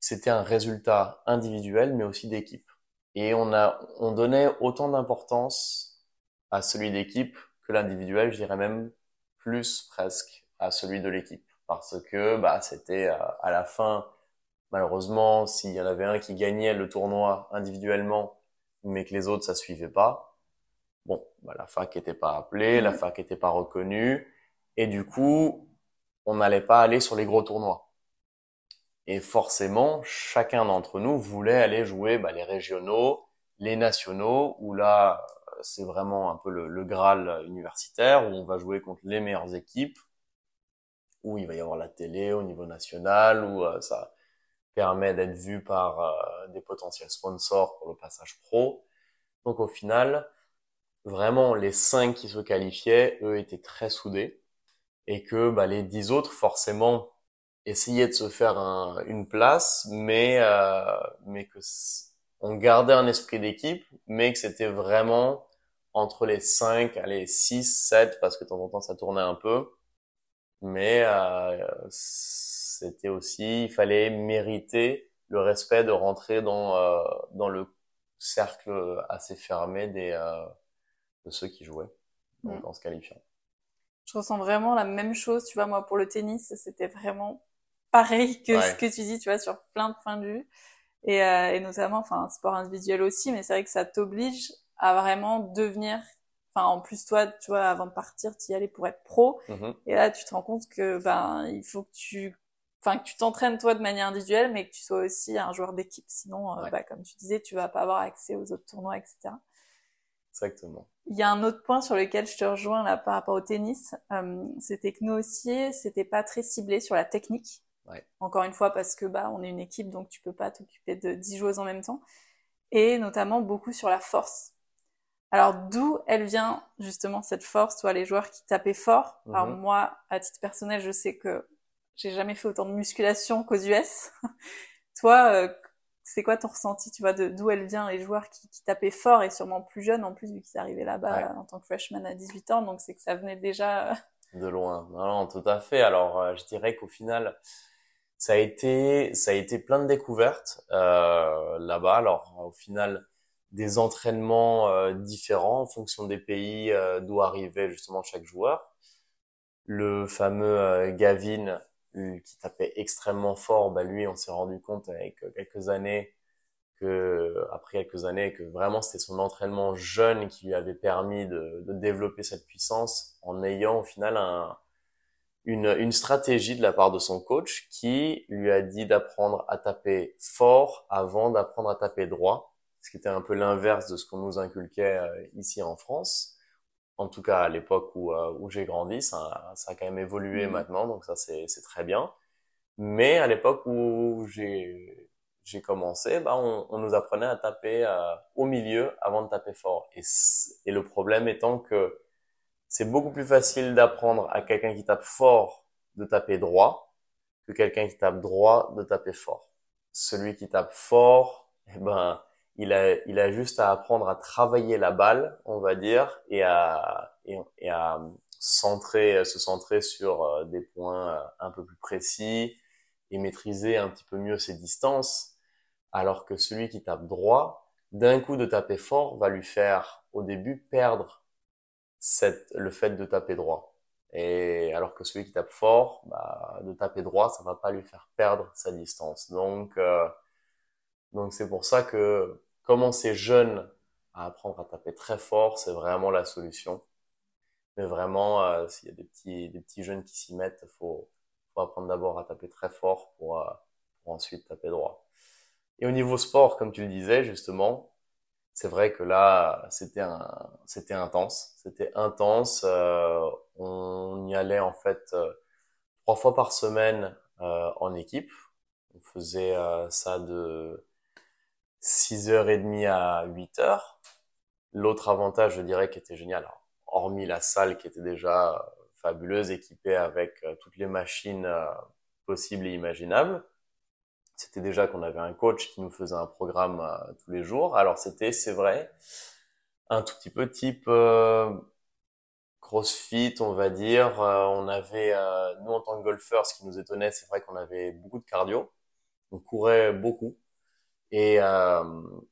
c'était un résultat individuel, mais aussi d'équipe. Et on a, on donnait autant d'importance à celui d'équipe que l'individuel, je dirais même plus presque à celui de l'équipe. Parce que, bah, c'était euh, à la fin, malheureusement, s'il y en avait un qui gagnait le tournoi individuellement, mais que les autres, ça suivait pas, Bon, bah, la fac n'était pas appelée, la mmh. fac n'était pas reconnue, et du coup, on n'allait pas aller sur les gros tournois. Et forcément, chacun d'entre nous voulait aller jouer bah, les régionaux, les nationaux, où là, c'est vraiment un peu le, le, Graal universitaire, où on va jouer contre les meilleures équipes, où il va y avoir la télé au niveau national, où euh, ça permet d'être vu par euh, des potentiels sponsors pour le passage pro. Donc au final, vraiment les cinq qui se qualifiaient, eux étaient très soudés. Et que bah, les dix autres forcément essayaient de se faire une place, mais euh, mais que on gardait un esprit d'équipe, mais que c'était vraiment entre les cinq, allez six, sept, parce que de temps en temps ça tournait un peu, mais euh, c'était aussi, il fallait mériter le respect de rentrer dans euh, dans le cercle assez fermé des euh, de ceux qui jouaient donc, mm. en se qualifiant. Je ressens vraiment la même chose, tu vois, moi pour le tennis, c'était vraiment pareil que ce que tu dis, tu vois, sur plein de points de vue. Et, euh, et notamment, enfin, sport individuel aussi, mais c'est vrai que ça t'oblige à vraiment devenir, enfin, en plus, toi, tu vois, avant de partir, tu y allais pour être pro. Mm-hmm. Et là, tu te rends compte que, ben, il faut que tu, enfin, que tu t'entraînes toi de manière individuelle, mais que tu sois aussi un joueur d'équipe. Sinon, euh, bah, comme tu disais, tu vas pas avoir accès aux autres tournois, etc. Exactement. Il y a un autre point sur lequel je te rejoins là par rapport au tennis, euh, c'était que nous aussi, c'était pas très ciblé sur la technique. Ouais. Encore une fois parce que bah on est une équipe donc tu peux pas t'occuper de 10 joueuses en même temps et notamment beaucoup sur la force. Alors d'où elle vient justement cette force, toi les joueurs qui tapaient fort. Alors mhm. moi à titre personnel, je sais que j'ai jamais fait autant de musculation qu'aux US. toi euh, c'est quoi ton ressenti, tu vois, d'où elle vient, les joueurs qui, qui, tapaient fort et sûrement plus jeunes en plus, vu qu'ils arrivaient là-bas en tant que freshman à 18 ans, donc c'est que ça venait déjà... De loin, non, non tout à fait. Alors, euh, je dirais qu'au final, ça a été, ça a été plein de découvertes euh, là-bas. Alors, au final, des entraînements euh, différents en fonction des pays euh, d'où arrivait justement chaque joueur. Le fameux Gavin qui tapait extrêmement fort, bah lui, on s'est rendu compte avec quelques années que, après quelques années, que vraiment c'était son entraînement jeune qui lui avait permis de, de, développer cette puissance en ayant au final un, une, une stratégie de la part de son coach qui lui a dit d'apprendre à taper fort avant d'apprendre à taper droit, ce qui était un peu l'inverse de ce qu'on nous inculquait euh, ici en France en tout cas à l'époque où, euh, où j'ai grandi, ça, ça, a quand même évolué mhm. maintenant, donc ça c'est très bien. Mais à l'époque où j'ai j'ai commencé, bah on, on, nous apprenait à taper euh, au milieu avant de taper fort. Et, et le problème étant que c'est beaucoup plus facile d'apprendre à quelqu'un qui tape fort de taper droit que quelqu'un qui tape droit de taper fort. Celui qui tape fort, eh ben il a, il a juste à apprendre à travailler la balle, on va dire, et à, et, à centrer, se centrer sur euh, des points euh, un peu plus précis et maîtriser un petit peu mieux ses distances. Alors que celui qui tape droit, d'un coup de taper fort, va lui faire au début perdre cette, le fait de taper droit. Et alors que celui qui tape fort, bah, de taper droit, ça va pas lui faire perdre sa distance. Donc, euh, donc c'est pour ça que commencer jeune à apprendre à taper très fort, c'est vraiment la solution. Mais vraiment, euh, s'il y a des petits, des petits jeunes qui s'y mettent, faut, faut apprendre d'abord à taper très fort pour, euh, pour ensuite taper droit. Et au niveau sport, comme tu le disais justement, c'est vrai que là, c'était c'était intense. C'était intense. Euh, on y allait en fait trois fois par semaine en équipe. On faisait ça de 6h30 à 8h. L'autre avantage, je dirais, qui était génial, hormis la salle qui était déjà fabuleuse, équipée avec euh, toutes les machines euh, possibles et imaginables, c'était déjà qu'on avait un coach qui nous faisait un programme euh, tous les jours. Alors c'était, c'est vrai, un tout petit peu type CrossFit, on va dire. on avait, nous en tant que golfeurs, ce qui nous étonnait, c'est vrai qu'on avait beaucoup de cardio. On courait beaucoup. Et, euh,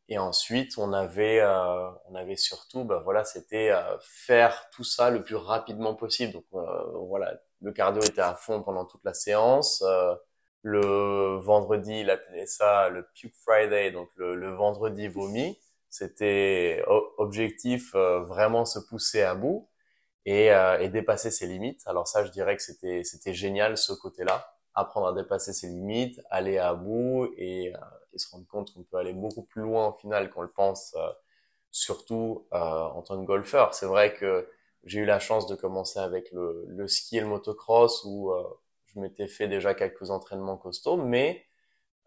et ensuite, on avait, euh, on avait surtout, bah voilà, c'était euh, faire tout ça le plus rapidement possible. Donc euh, voilà, le cardio était à fond pendant toute la séance. Euh, le vendredi, il appelait ça le puke Friday, donc le, le vendredi vomi. C'était objectif vraiment se pousser à bout et, et dépasser ses limites. Alors ça, je dirais que c'était c'était génial ce côté-là apprendre à dépasser ses limites, aller à bout et, et se rendre compte qu'on peut aller beaucoup plus loin au final qu'on le pense, surtout en tant que golfeur. C'est vrai que j'ai eu la chance de commencer avec le, le ski et le motocross où je m'étais fait déjà quelques entraînements costauds, mais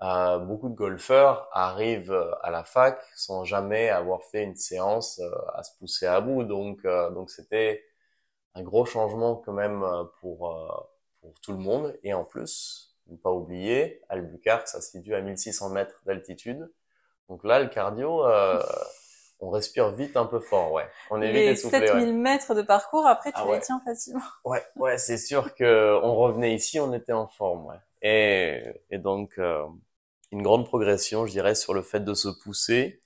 euh, beaucoup de golfeurs arrivent euh, à la fac sans jamais avoir fait une séance euh, à se pousser à bout. Donc, euh, donc c'était un gros changement quand même pour pour tout le monde. Et en plus, ne pas oublier, Albuquerque, ça se situe à 1600 mètres d'altitude. Donc là, le cardio, on respire vite un peu fort, ouais. On est vite essoufflé. 7000 mètres de parcours, après, tu ah les tiens facilement. Ouais, ouais, c'est sûr que on revenait ici, on était en forme, ouais. Et, et donc, euh, une grande progression, je dirais, sur le fait de se pousser.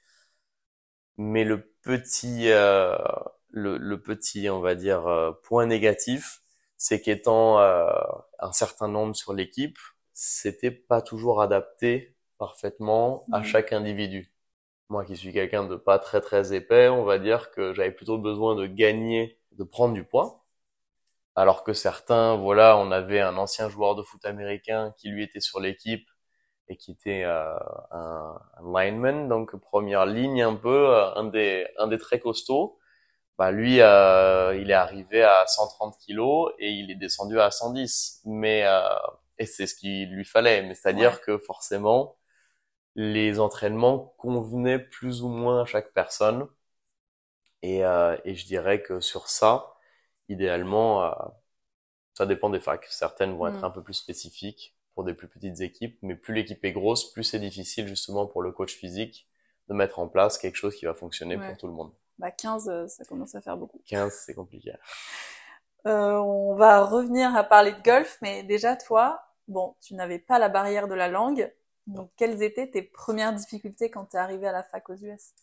Mais le petit, euh, le, le, petit, on va dire, euh, point négatif, c'est qu'étant euh, un certain nombre sur l'équipe, c'était pas toujours adapté parfaitement à mmh. chaque individu moi qui suis quelqu'un de pas très très épais, on va dire que j'avais plutôt besoin de gagner, de prendre du poids. Alors que certains, voilà, on avait un ancien joueur de foot américain qui lui était sur l'équipe et qui était euh, un, lineman, donc première ligne un peu, euh, un des un des très costauds. Bah lui, euh, il est arrivé à 130 kilos et il est descendu à 110. Mais euh, et c'est ce qu'il lui fallait. Mais c'est-à-dire que forcément, les entraînements convenaient plus ou moins à chaque personne. Et, euh, et je dirais que sur ça, idéalement, euh, ça dépend des facs. Certaines vont être mm. un peu plus spécifiques pour des plus petites équipes, mais plus l'équipe est grosse, plus c'est difficile justement pour le coach physique de mettre en place quelque chose qui va fonctionner pour tout le monde. Bah 15, euh, ça commence à faire beaucoup. 15, c'est compliqué. Euh, on va revenir à parler de golf, mais déjà toi, bon, tu n'avais pas la barrière de la langue, donc, quelles étaient tes premières difficultés quand tu es arrivé à la fac aux US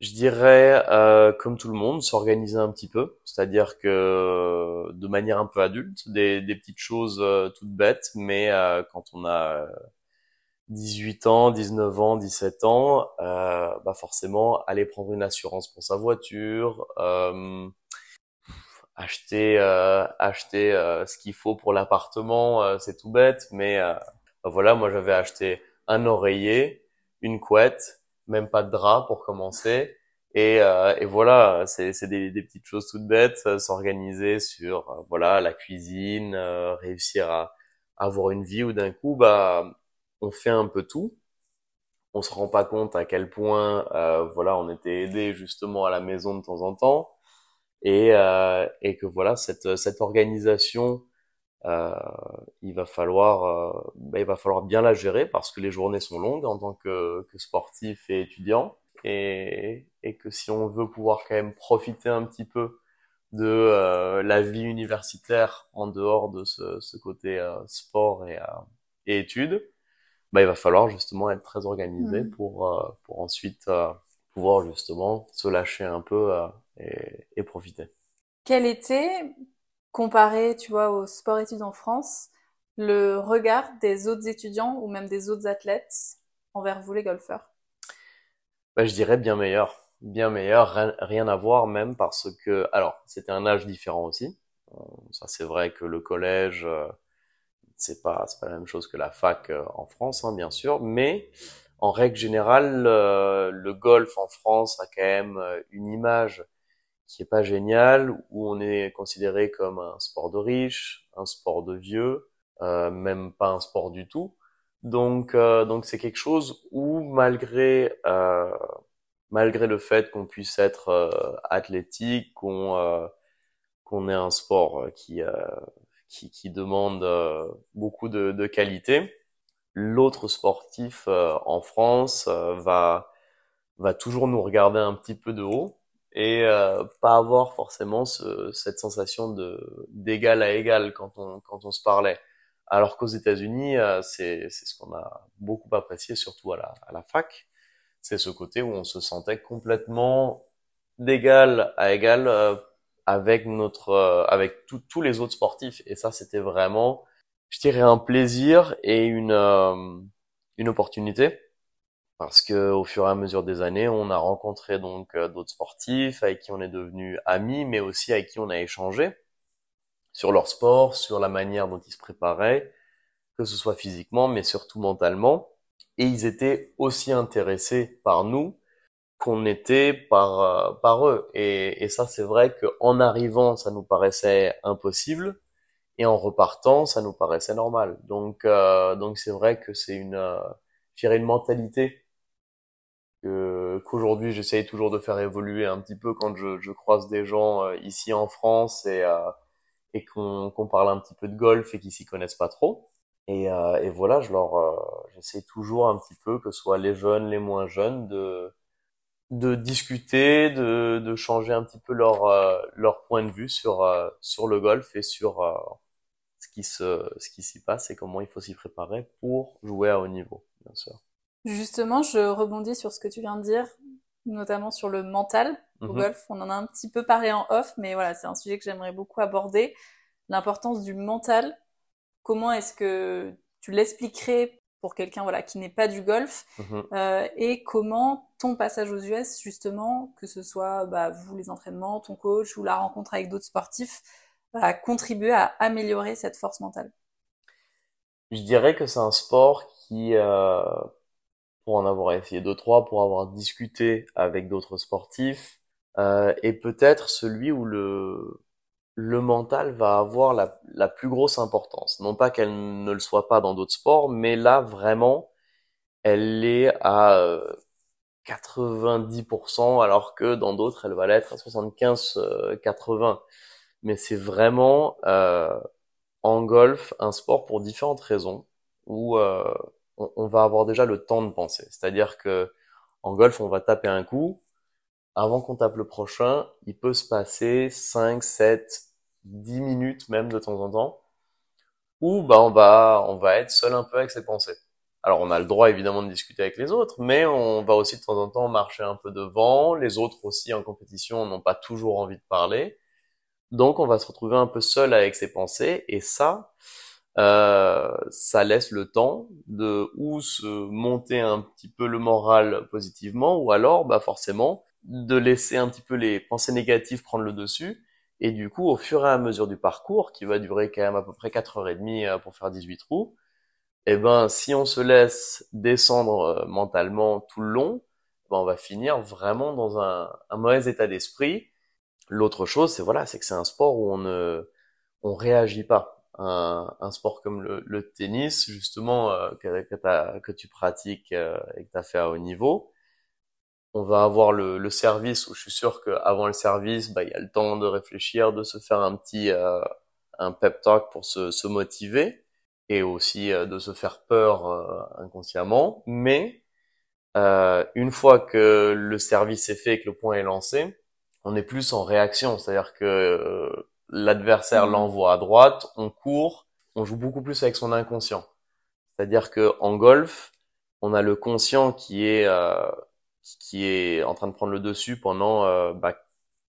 Je dirais, euh, comme tout le monde, s'organiser un petit peu, c'est-à-dire que de manière un peu adulte, des, des petites choses euh, toutes bêtes, mais euh, quand on a 18 ans, 19 ans, 17 ans, euh, bah forcément, aller prendre une assurance pour sa voiture, euh, acheter acheter ce qu'il faut pour l'appartement, c'est tout bête, mais bah voilà, moi j'avais acheté un oreiller, une couette, même pas de drap pour commencer. Et, euh, et voilà, c'est des, des, petites choses toutes bêtes, euh, s'organiser sur euh, voilà la cuisine, réussir à, avoir une vie où d'un coup bah on fait un peu tout. On se rend pas compte à quel point voilà on était aidé justement à la maison de temps en temps et et que voilà cette cette organisation euh, il va falloir, euh, bah, il va falloir bien la gérer parce que les journées sont longues en tant que, que sportif et étudiant et, et que si on veut pouvoir quand même profiter un petit peu de euh, la vie universitaire en dehors de ce, ce côté euh, sport et, et études, bah, il va falloir justement être très organisé mmh. pour, pour ensuite pouvoir justement se lâcher un peu et, et profiter. Quel était comparer, tu vois, au sport-études en France, le regard des autres étudiants ou même des autres athlètes envers vous, les golfeurs? Bah, Je dirais bien meilleur. Bien meilleur, rien, à voir même parce que, alors, c'était un âge différent aussi. Euh, ça, c'est vrai que le collège, euh, c'est pas, c'est pas la même chose que la fac euh, en France, hein, bien sûr, mais en règle générale, le golf en France a quand même une image qui est pas génial, où on est considéré comme un sport de riche, un sport de vieux, euh, même pas un sport du tout. Donc, euh, donc c'est quelque chose où malgré euh, malgré le fait qu'on puisse être euh, athlétique, qu'on euh, qu'on ait un sport qui qui, qui demande beaucoup de, de qualité, l'autre sportif en France va va toujours nous regarder un petit peu de haut et euh, pas avoir forcément ce, cette sensation de d'égal à égal quand on quand on se parlait. Alors qu'aux États-Unis, euh, c'est c'est ce qu'on a beaucoup apprécié, surtout à la à la fac, c'est ce côté où on se sentait complètement d'égal à égal euh, avec notre euh, avec tous les autres sportifs. Et ça, c'était vraiment, je dirais, un plaisir et une une opportunité parce que au fur et à mesure des années, on a rencontré donc euh, d'autres sportifs avec qui on est devenu amis, mais aussi avec qui on a échangé sur leur sport, sur la manière dont ils se préparaient, que ce soit physiquement, mais surtout mentalement. Et ils étaient aussi intéressés par nous qu'on était par euh, par eux. Et, et ça, c'est vrai qu'en arrivant, ça nous paraissait impossible, et en repartant, ça nous paraissait normal. Donc euh, donc c'est vrai que c'est une euh, une mentalité que qu'aujourd'hui j'essaye toujours de faire évoluer un petit peu quand je, je croise des gens euh, ici en France et et qu'on qu'on parle un petit peu de golf et qu'ils s'y connaissent pas trop. Et, et voilà, je leur j'essaie toujours un petit peu que ce soit les jeunes, les moins jeunes de de discuter, de, de changer un petit peu leur euh, leur point de vue sur euh, sur le golf et sur euh, ce qui se ce qui s'y passe et comment il faut s'y préparer pour jouer à haut niveau, bien sûr. Justement, je rebondis sur ce que tu viens de dire, notamment sur le mental au mhm. golf. On en a un petit peu parlé en off, mais voilà, c'est un sujet que j'aimerais beaucoup aborder. L'importance du mental. Comment est-ce que tu l'expliquerais pour quelqu'un voilà qui n'est pas du golf mhm. euh, et comment ton passage aux US justement que ce soit bah, vous les entraînements ton coach ou la rencontre avec d'autres sportifs a contribué à améliorer cette force mentale? Je dirais que c'est un sport qui euh, pour en avoir essayé deux trois pour avoir discuté avec d'autres sportifs euh, est peut-être celui où le le mental va avoir la, la plus grosse importance. Non pas qu'elle ne le soit pas dans d'autres sports, mais là vraiment, elle est à 90%, euh, alors que dans d'autres, elle va l'être à 75-80. Euh, mais c'est vraiment euh, en golf un sport pour différentes raisons où euh, on, on, va avoir déjà le temps de penser. C'est-à-dire que en golf, on va taper un coup. Avant qu'on tape le prochain, il peut se passer 5, 7, 10 minutes même de temps en temps, où bah, on, va, on va être seul un peu avec ses pensées. Alors on a le droit évidemment de discuter avec les autres, mais on va aussi de temps en temps marcher un peu devant. Les autres aussi en compétition n'ont pas toujours envie de parler. Donc on va se retrouver un peu seul avec ses pensées et ça, euh, ça laisse le temps de ou se monter un petit peu le moral positivement ou alors bah forcément de laisser un petit peu les pensées négatives prendre le dessus et du coup, au fur et à mesure du parcours, qui va durer quand même à peu près 4h30 euh, pour faire 18 trous, eh ben, si on se laisse descendre euh, mentalement tout le long, ben, on va finir vraiment dans un, mauvais état d'esprit. L'autre chose, c'est voilà, c'est que c'est un sport où on ne, on réagit pas. Un, un sport comme le, tennis, justement, euh, que, tu pratiques et que tu as fait à haut niveau, on va avoir le, le, service où je suis sûr qu'avant le service, bah, il y a le temps de réfléchir, de se faire un petit euh, un pep talk pour se, se motiver et aussi euh, de se faire peur euh, inconsciemment. Mais une fois que le service est fait et que le point est lancé, on est plus en réaction, c'est-à-dire que l'adversaire mmh. l'envoie à droite, on court, on joue beaucoup plus avec son inconscient. C'est-à-dire que en golf, on a le conscient qui est qui est en train de prendre le dessus pendant euh, bah,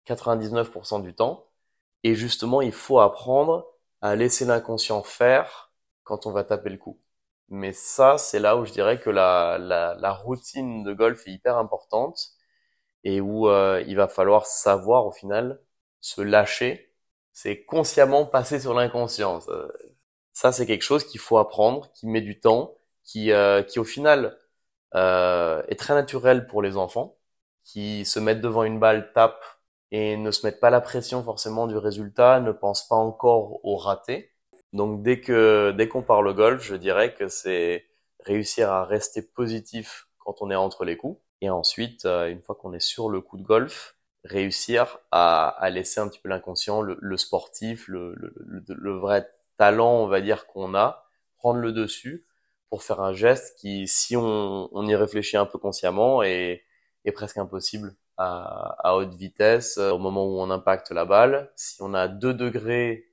99% du temps. Et justement, il faut apprendre à laisser l'inconscient faire quand on va taper le coup. Mais ça, c'est là où je dirais que la, la, la, routine de golf est hyper importante et où euh, il va falloir savoir au final se lâcher. C'est consciemment passer sur l'inconscient. Ça, c'est quelque chose qu'il faut apprendre, qui met du temps, qui, euh, qui au final euh, est très naturel pour les enfants qui se mettent devant une balle, tapent et ne se mettent pas la pression forcément du résultat, ne pensent pas encore au raté. Donc dès que dès qu'on parle golf, je dirais que c'est réussir à rester positif quand on est entre les coups et ensuite euh, une fois qu'on est sur le coup de golf, réussir à, laisser un petit peu l'inconscient, le, sportif, le, vrai talent, on va dire qu'on a, prendre le dessus pour faire un geste qui, si on, on y réfléchit un peu consciemment, est, est presque impossible à, à, haute vitesse euh, au moment où on impacte la balle. Si on a deux degrés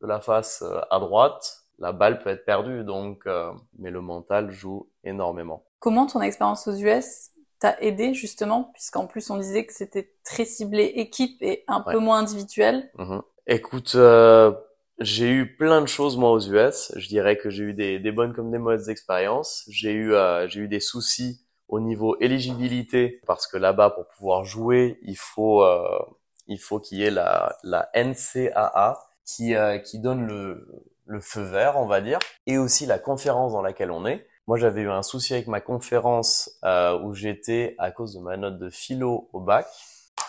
de la face euh, à droite, la balle peut être perdue. Donc, euh, mais le mental joue énormément. Comment ton expérience aux US t'a aidé justement, puisqu'en plus on disait que c'était très ciblé équipe et un peu moins individuel. Mmh. Écoute, euh, j'ai eu plein de choses moi aux US. Je dirais que j'ai eu des, bonnes comme des mauvaises expériences. J'ai eu euh, j'ai eu des soucis au niveau éligibilité parce que là-bas pour pouvoir jouer il faut euh, il faut qu'il y ait la la NCAA qui euh, qui donne le le feu vert, on va dire, et aussi la conférence dans laquelle on est. Moi, j'avais eu un souci avec ma conférence euh, où j'étais à cause de ma note de philo au bac.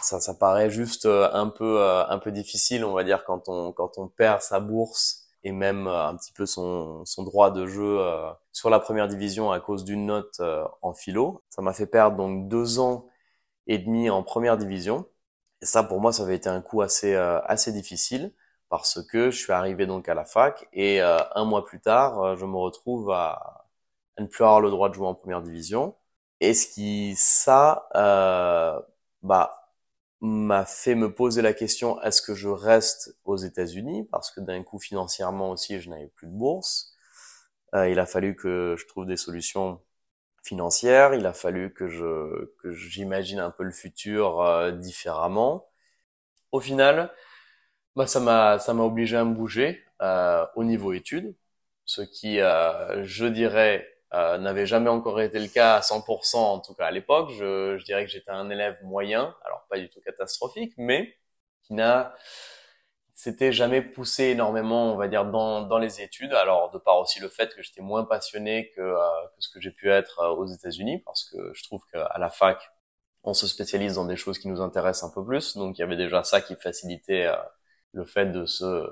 Ça, ça paraît juste euh, un peu, euh, un peu difficile, on va dire, quand on, quand on perd sa bourse et même un petit peu son, son droit de jeu sur la première division à cause d'une note en philo. Ça m'a fait perdre donc deux ans et demi en première division. Et ça, pour moi, ça avait été un coup assez, assez difficile parce que je suis arrivé donc à la fac et un mois plus tard, je me retrouve à, à ne plus avoir le droit de jouer en première division. Et ce qui, ça, euh, bah, m'a fait me poser la question est-ce que je reste aux États-Unis? Parce que d'un coup financièrement aussi je n'avais plus de bourse. Euh, il a fallu que je trouve des solutions financières. Il a fallu que je que j'imagine un peu le futur euh, différemment. Au final, bah ça m'a ça m'a obligé à me bouger euh, au niveau études, ce qui euh, je dirais euh, n'avait jamais encore été le cas à 100% en tout cas à l'époque. Je, je, dirais que j'étais un élève moyen, alors pas du tout catastrophique, mais qui n'a s'était jamais poussé énormément, on va dire, dans, dans les études. Alors de part aussi le fait que j'étais moins passionné que, euh, que ce que j'ai pu être euh, aux États-Unis, parce que je trouve qu'à la fac, on se spécialise dans des choses qui nous intéressent un peu plus. Donc il y avait déjà ça qui facilitait euh, le fait de se,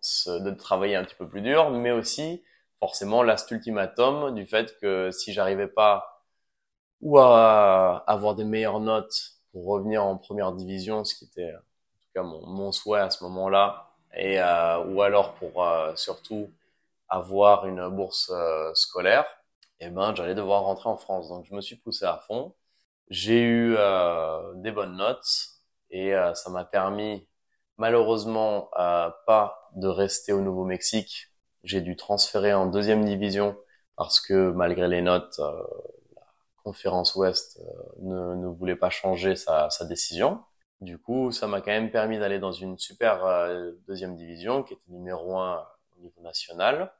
se de travailler un petit peu plus dur, mais aussi forcément l'ast ultimatum du fait que si j'arrivais pas ou à avoir des meilleures notes pour revenir en première division, ce qui était en tout cas mon, souhait à ce moment-là, et euh, ou alors pour euh, surtout avoir une bourse euh, scolaire, et eh ben j'allais devoir rentrer en France. Donc je me suis poussé à fond. J'ai eu des bonnes notes et ça m'a permis malheureusement pas de rester au Nouveau-Mexique j'ai dû transférer en deuxième division parce que malgré les notes, euh, la conférence Ouest euh, ne, ne, voulait pas changer sa, sa décision. Du coup, ça m'a quand même permis d'aller dans une super euh, deuxième division qui était numéro un au niveau national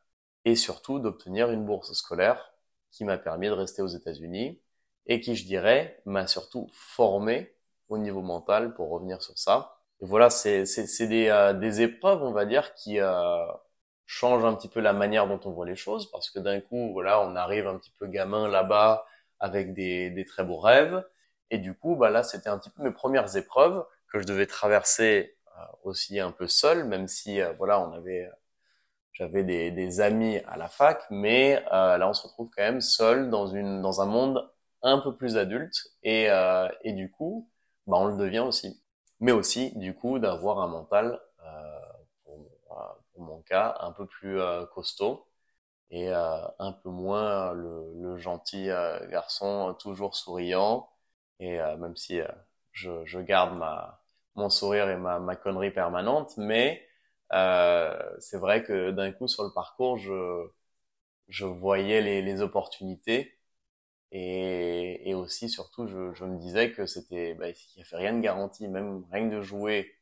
et surtout d'obtenir une bourse scolaire qui m'a permis de rester aux États-Unis et qui, je dirais, m'a surtout formé au niveau mental pour revenir sur ça. Et voilà, c'est des, des épreuves, on va dire, qui, change un petit peu la manière dont on voit les choses parce que d'un coup, voilà, on arrive un petit peu gamin là-bas avec des, des, très beaux rêves. Et du coup, bah là, c'était un petit peu mes premières épreuves que je devais traverser euh, aussi un peu seul, même si, euh, voilà, on avait, j'avais des, des, amis à la fac, mais euh, là, on se retrouve quand même seul dans une, dans un monde un peu plus adulte et, et du coup, bah, on le devient aussi. Mais aussi, du coup, d'avoir un mental mon cas, un peu plus euh, costaud et euh, un peu moins le, le gentil euh, garçon toujours souriant. Et même si je, je, garde ma, mon sourire et ma, ma connerie permanente, mais c'est vrai que d'un coup sur le parcours, je, je voyais les, les opportunités et, et, aussi surtout je, je me disais que c'était bah, il n'y avait rien de garanti même rien de jouer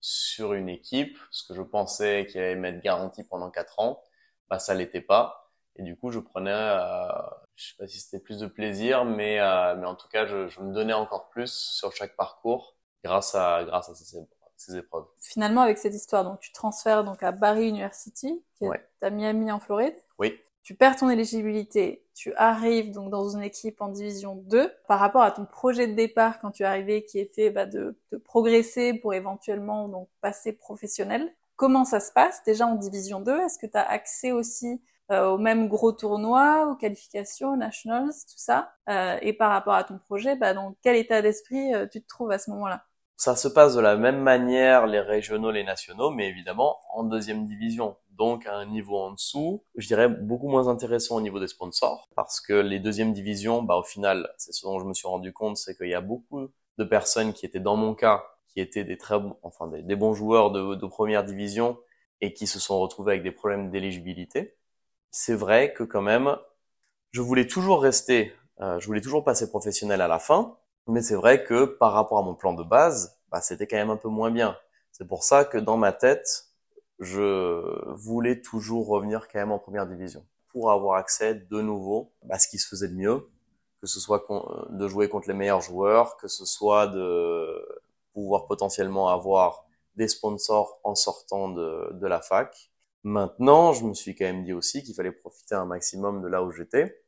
sur une équipe, ce que je pensais qu'il allait m'être garanti pendant quatre ans, bah ça l'était pas. Et du coup, je prenais, euh, je sais pas si c'était plus de plaisir, mais euh, mais en tout cas, je, je, me donnais encore plus sur chaque parcours grâce à grâce à ces, ces, épreuves. Finalement, avec cette histoire, donc tu transfères donc à Barry University, qui est à Miami en Floride. Oui tu perds ton éligibilité, tu arrives donc dans une équipe en division 2, par rapport à ton projet de départ quand tu es arrivé qui était bah, de, de, progresser pour éventuellement donc passer professionnel. Comment ça se passe? Déjà en division 2 Est-ce que tu as accès aussi euh, aux mêmes gros tournois, aux qualifications, aux nationals, tout ça? Euh, Et par rapport à ton projet, bah, dans quel état d'esprit euh, tu te trouves à ce moment-là? Ça se passe de la même manière les régionaux, les nationaux, mais évidemment en deuxième division donc à un niveau en dessous, je dirais beaucoup moins intéressant au niveau des sponsors, parce que les deuxièmes divisions, bah, au final, c'est ce dont je me suis rendu compte, c'est qu'il y a beaucoup de personnes qui étaient dans mon cas, qui étaient des très enfin des, bons joueurs de, de, première division et qui se sont retrouvés avec des problèmes d'éligibilité. C'est vrai que quand même, je voulais toujours rester, euh, je voulais toujours passer professionnel à la fin, mais c'est vrai que par rapport à mon plan de base, bah, c'était quand même un peu moins bien. C'est pour ça que dans ma tête, je voulais toujours revenir quand même en première division pour avoir accès de nouveau à ce qui se faisait de mieux, que ce soit de jouer contre les meilleurs joueurs, que ce soit de pouvoir potentiellement avoir des sponsors en sortant de, de la fac. Maintenant, je me suis quand même dit aussi qu'il fallait profiter un maximum de là où j'étais.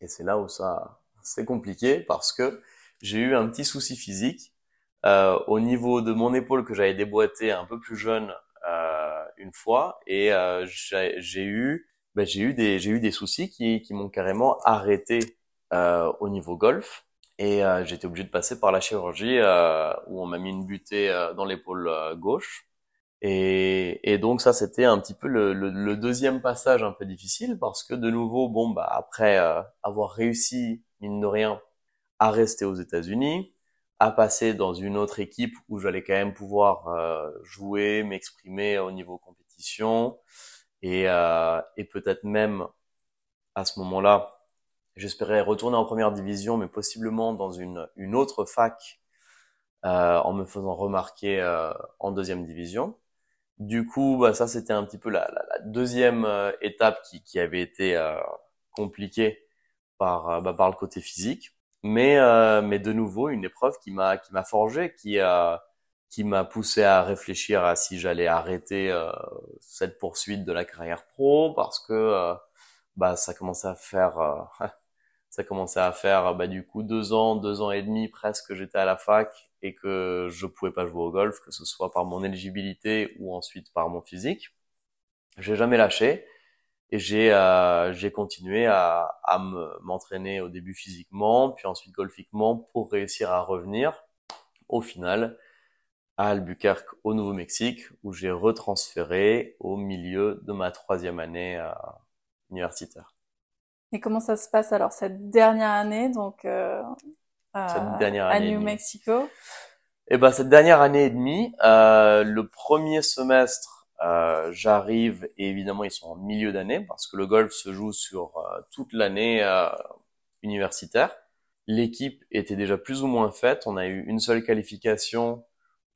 Et c'est là où ça, c'est compliqué parce que j'ai eu un petit souci physique euh, au niveau de mon épaule que j'avais déboîté un peu plus jeune euh, une fois et euh, j'ai eu ben, j'ai eu des j'ai eu des soucis qui qui m'ont carrément arrêté euh, au niveau golf et euh, j'étais obligé de passer par la chirurgie euh, où on m'a mis une butée dans l'épaule gauche et, et, donc ça, c'était un petit peu le, le, le, deuxième passage un peu difficile parce que de nouveau, bon, bah après euh, avoir réussi mine de rien à rester aux États-Unis, à passer dans une autre équipe où j'allais quand même pouvoir euh, jouer, m'exprimer au niveau compétition et, euh, et peut-être même à ce moment-là, j'espérais retourner en première division, mais possiblement dans une, une autre fac en me faisant remarquer en deuxième division. Du coup, bah, ça c'était un petit peu la, la, la deuxième euh, étape qui, qui, avait été euh, compliquée par, euh, bah, par le côté physique, mais, mais de nouveau une épreuve qui m'a qui m'a forgé, qui a qui m'a poussé à réfléchir à si j'allais arrêter cette poursuite de la carrière pro parce que bah ça commençait à faire ça commençait à faire bah du coup deux ans deux ans et demi presque j'étais à la fac et que je pouvais pas jouer au golf, que ce soit par mon éligibilité ou ensuite par mon physique. J'ai jamais lâché et j'ai euh, j'ai continué à, à m'entraîner au début physiquement, puis ensuite golfiquement pour réussir à revenir au final à Albuquerque au Nouveau-Mexique où j'ai retransféré au milieu de ma troisième année euh, universitaire. Et comment ça se passe alors cette dernière année donc euh, cette dernière année à New Mexico? Eh ben cette dernière année et demie, euh, le premier semestre, euh, j'arrive et évidemment ils sont en milieu d'année parce que le golf se joue sur euh, toute l'année euh, universitaire. L'équipe était déjà plus ou moins faite. On a eu une seule qualification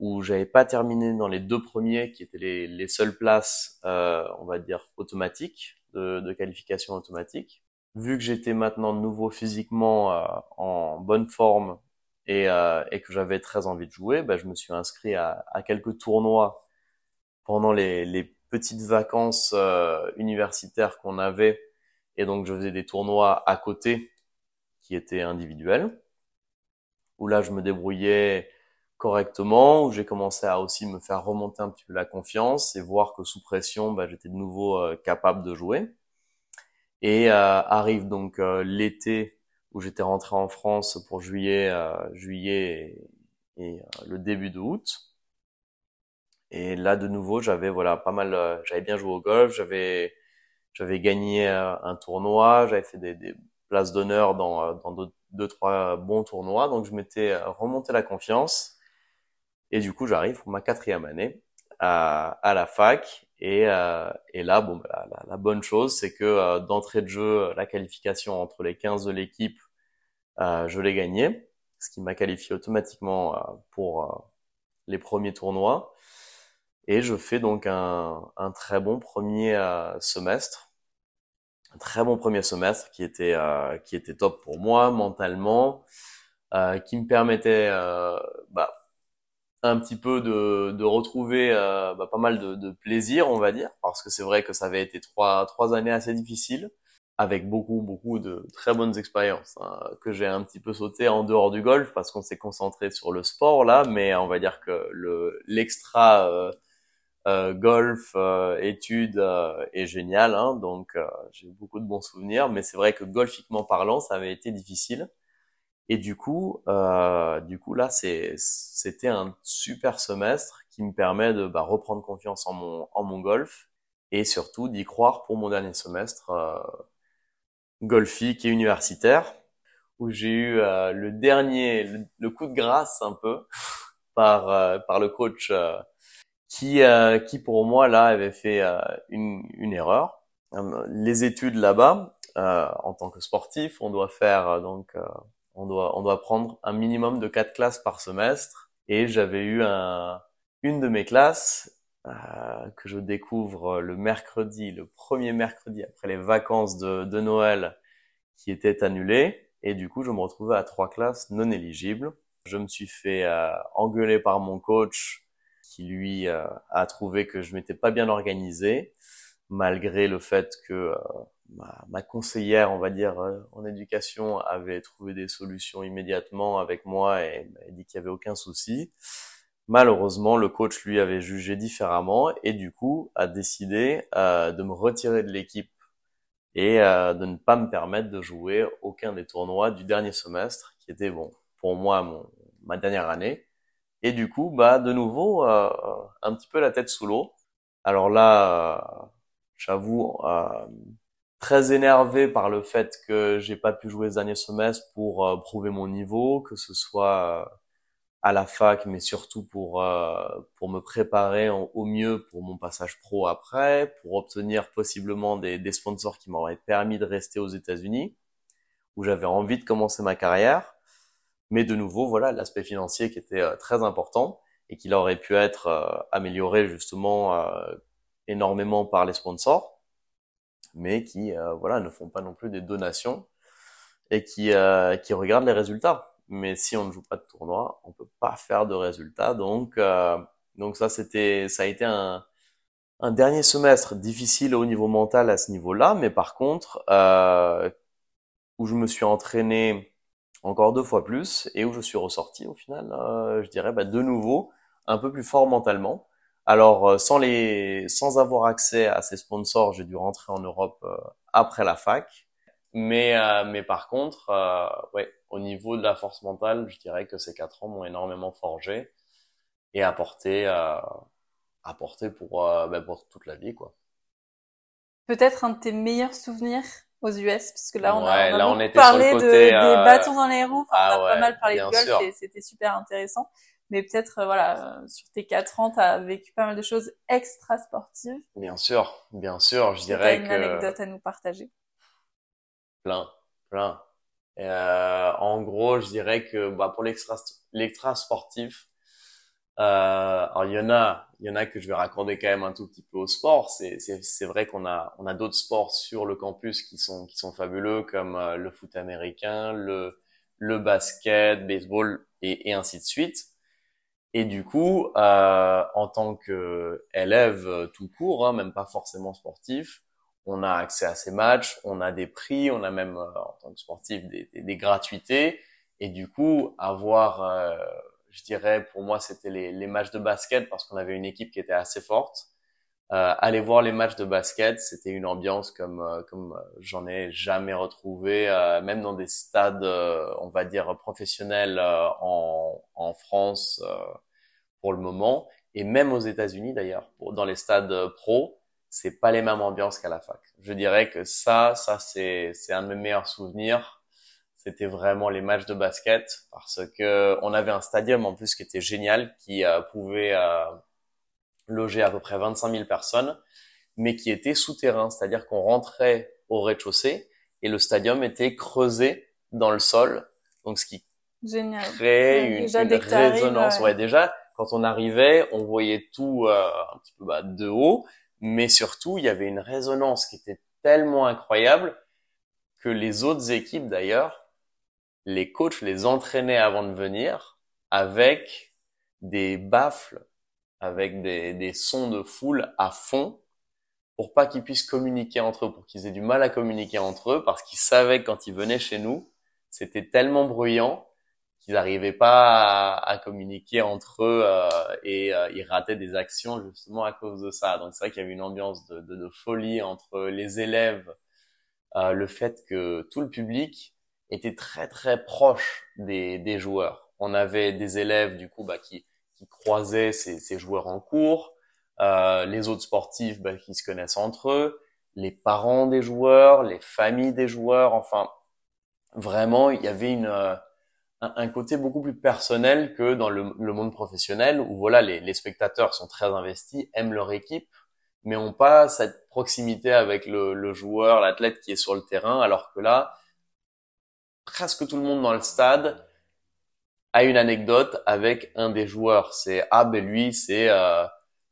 où j'avais pas terminé dans les deux premiers qui étaient les, les seules places, euh, on va dire automatiques de, qualification automatique vu que j'étais maintenant de nouveau physiquement euh, en bonne forme et, et que j'avais très envie de jouer, bah, je me suis inscrit à, à quelques tournois pendant les, les petites vacances euh, universitaires qu'on avait. Et donc je faisais des tournois à côté qui étaient individuels, où là je me débrouillais correctement, où j'ai commencé à aussi me faire remonter un petit peu la confiance et voir que sous pression, bah, j'étais de nouveau capable de jouer. Et euh, arrive donc euh, l'été où j'étais rentré en France pour juillet, euh, juillet et, le début d'août. Et là, de nouveau, j'avais voilà pas mal, j'avais bien joué au golf, j'avais j'avais gagné un tournoi, j'avais fait des, des places d'honneur dans dans deux, deux, trois bons tournois, donc je m'étais remonté la confiance. Et du coup, j'arrive pour ma quatrième année à, à la fac et, euh, et là, bon, bah, la, la, bonne chose, c'est que euh, d'entrée de jeu, la qualification entre les 15 de l'équipe, euh, je l'ai gagné, ce qui m'a qualifié automatiquement euh, pour euh, les premiers tournois. Et je fais donc un, un très bon premier semestre, un très bon premier semestre qui était qui était top pour moi mentalement, qui me permettait bah, un petit peu de, de retrouver euh, bah, pas mal de, de, plaisir, on va dire, parce que c'est vrai que ça avait été trois, trois années assez difficiles, avec beaucoup, beaucoup de très bonnes expériences, hein, que j'ai un petit peu sauté en dehors du golf, parce qu'on s'est concentré sur le sport là, mais on va dire que le l'extra euh, euh, golf, euh, études euh, est génial, hein, donc j'ai beaucoup de bons souvenirs, mais c'est vrai que golfiquement parlant, ça avait été difficile. Et du coup, euh, du coup là, c'était un super semestre qui me permet de bah, reprendre confiance en mon, en mon golf et surtout d'y croire pour mon dernier semestre euh, golfique et universitaire où j'ai eu euh, le dernier, le, coup de grâce un peu par euh, par le coach euh, qui euh, qui pour moi là avait fait une, une erreur. Les études là-bas, en tant que sportif, on doit faire donc on doit, on doit prendre un minimum de quatre classes par semestre. Et j'avais eu un, une de mes classes euh, que je découvre le mercredi, le premier mercredi après les vacances de, de Noël, qui était annulée. Et du coup, je me retrouvais à trois classes non éligibles. Je me suis fait euh, engueuler par mon coach qui lui euh, a trouvé que je m'étais pas bien organisé. malgré le fait que ma, ma, conseillère, on va dire, en éducation avait trouvé des solutions immédiatement avec moi et dit qu'il y avait aucun souci. Malheureusement, le coach lui avait jugé différemment et du coup a décidé de me retirer de l'équipe et euh, de ne pas me permettre de jouer aucun des tournois du dernier semestre, qui était bon pour moi mon, ma dernière année. Et du coup, bah de nouveau euh, un petit peu la tête sous l'eau. Alors là, euh, j'avoue euh, très énervé par le fait que j'ai pas pu jouer ce dernier semestre pour prouver mon niveau, que ce soit à la fac, mais surtout pour euh, pour me préparer au mieux pour mon passage pro après, pour obtenir possiblement des sponsors qui m'auraient permis de rester aux États-Unis, où j'avais envie de commencer ma carrière. Mais de nouveau, voilà, l'aspect financier qui était euh, très important et qui aurait pu être euh, amélioré justement énormément par les sponsors, mais qui voilà ne font pas non plus des donations et qui qui regardent les résultats mais si on ne joue pas de tournoi, on peut pas faire de résultats. Donc, euh, donc ça, c'était, ça a été un, un dernier semestre difficile au niveau mental à ce niveau-là, mais par contre, euh, où je me suis entraîné encore deux fois plus et où je suis ressorti au final, euh, je dirais, bah, de nouveau un peu plus fort mentalement. Alors, euh, sans les, sans avoir accès à ces sponsors, j'ai dû rentrer en Europe euh, après la fac. Mais, mais par contre, ouais, au niveau de la force mentale, je dirais que ces quatre ans m'ont énormément forgé et apporté, apporté pour, ben pour toute la vie, quoi. Peut-être un de tes meilleurs souvenirs? Aux US, parce que là, on ouais, a, on a là, beaucoup on était parlé sur le de, des euh, bâtons dans les roues, enfin, ah on a pas ouais, mal parlé de golf et c'était super intéressant. Mais peut-être, euh, voilà, euh, sur tes quatre ans, tu as vécu pas mal de choses extra sportives. Bien sûr, bien sûr, je as dirais une que anecdote à nous partager? plein, plein. En gros, je dirais que bah, pour l'extra sportif, euh, alors il y en a, il y en a que je vais raccorder quand même un tout petit peu au sport. C'est vrai qu'on a on a d'autres sports sur le campus qui sont qui sont fabuleux comme euh, le foot américain, le le basket, baseball et, et ainsi de suite. Et du coup, euh, en tant que élève euh, tout court, hein, même pas forcément sportif, on a accès à ces matchs, on a des prix, on a même euh, en tant que sportif des, des, des gratuités. Et du coup, avoir, euh, je dirais, pour moi, c'était les, les matchs de basket parce qu'on avait une équipe qui était assez forte. Euh, aller voir les matchs de basket, c'était une ambiance comme euh, comme j'en ai jamais retrouvé, euh, même dans des stades, euh, on va dire professionnels euh, en en France pour le moment, et même aux États-Unis d'ailleurs, dans les stades pro c'est pas les mêmes ambiances qu'à la fac. Je dirais que ça, ça c'est c'est un de mes meilleurs souvenirs. C'était vraiment les matchs de basket parce que on avait un stadium en plus qui était génial, qui euh, pouvait euh, loger à peu près 25 000 personnes, mais qui était souterrain, c'est-à-dire qu'on rentrait au rez-de-chaussée et le stadium était creusé dans le sol, donc ce qui Génial. créait Ouais, une, déjà, résonance. ouais. Ouais, déjà quand on arrivait, on voyait tout euh, un petit peu bah, de haut mais surtout il y avait une résonance qui était tellement incroyable que les autres équipes d'ailleurs, les coachs les entraînaient avant de venir avec des baffles, avec des, sons de foule à fond pour pas qu'ils puissent communiquer entre eux, pour qu'ils aient du mal à communiquer entre eux parce qu'ils savaient que quand ils venaient chez nous, c'était tellement bruyant qu'ils n'arrivaient pas à, communiquer entre eux euh, et euh, ils rataient des actions justement à cause de ça. Donc c'est vrai qu'il y avait une ambiance de folie entre les élèves, euh, le fait que tout le public était très très proche des, des joueurs. On avait des élèves du coup bah, qui, qui croisaient ces, ces joueurs en cours, euh, les autres sportifs bah, qui se connaissent entre eux, les parents des joueurs, les familles des joueurs, enfin vraiment il y avait une euh, un, côté beaucoup plus personnel que dans le, le monde professionnel où voilà les, les, spectateurs sont très investis, aiment leur équipe, mais ont pas cette proximité avec le, le joueur, l'athlète qui est sur le terrain, alors que là, presque tout le monde dans le stade a une anecdote avec un des joueurs. C'est ah ben lui c'est euh,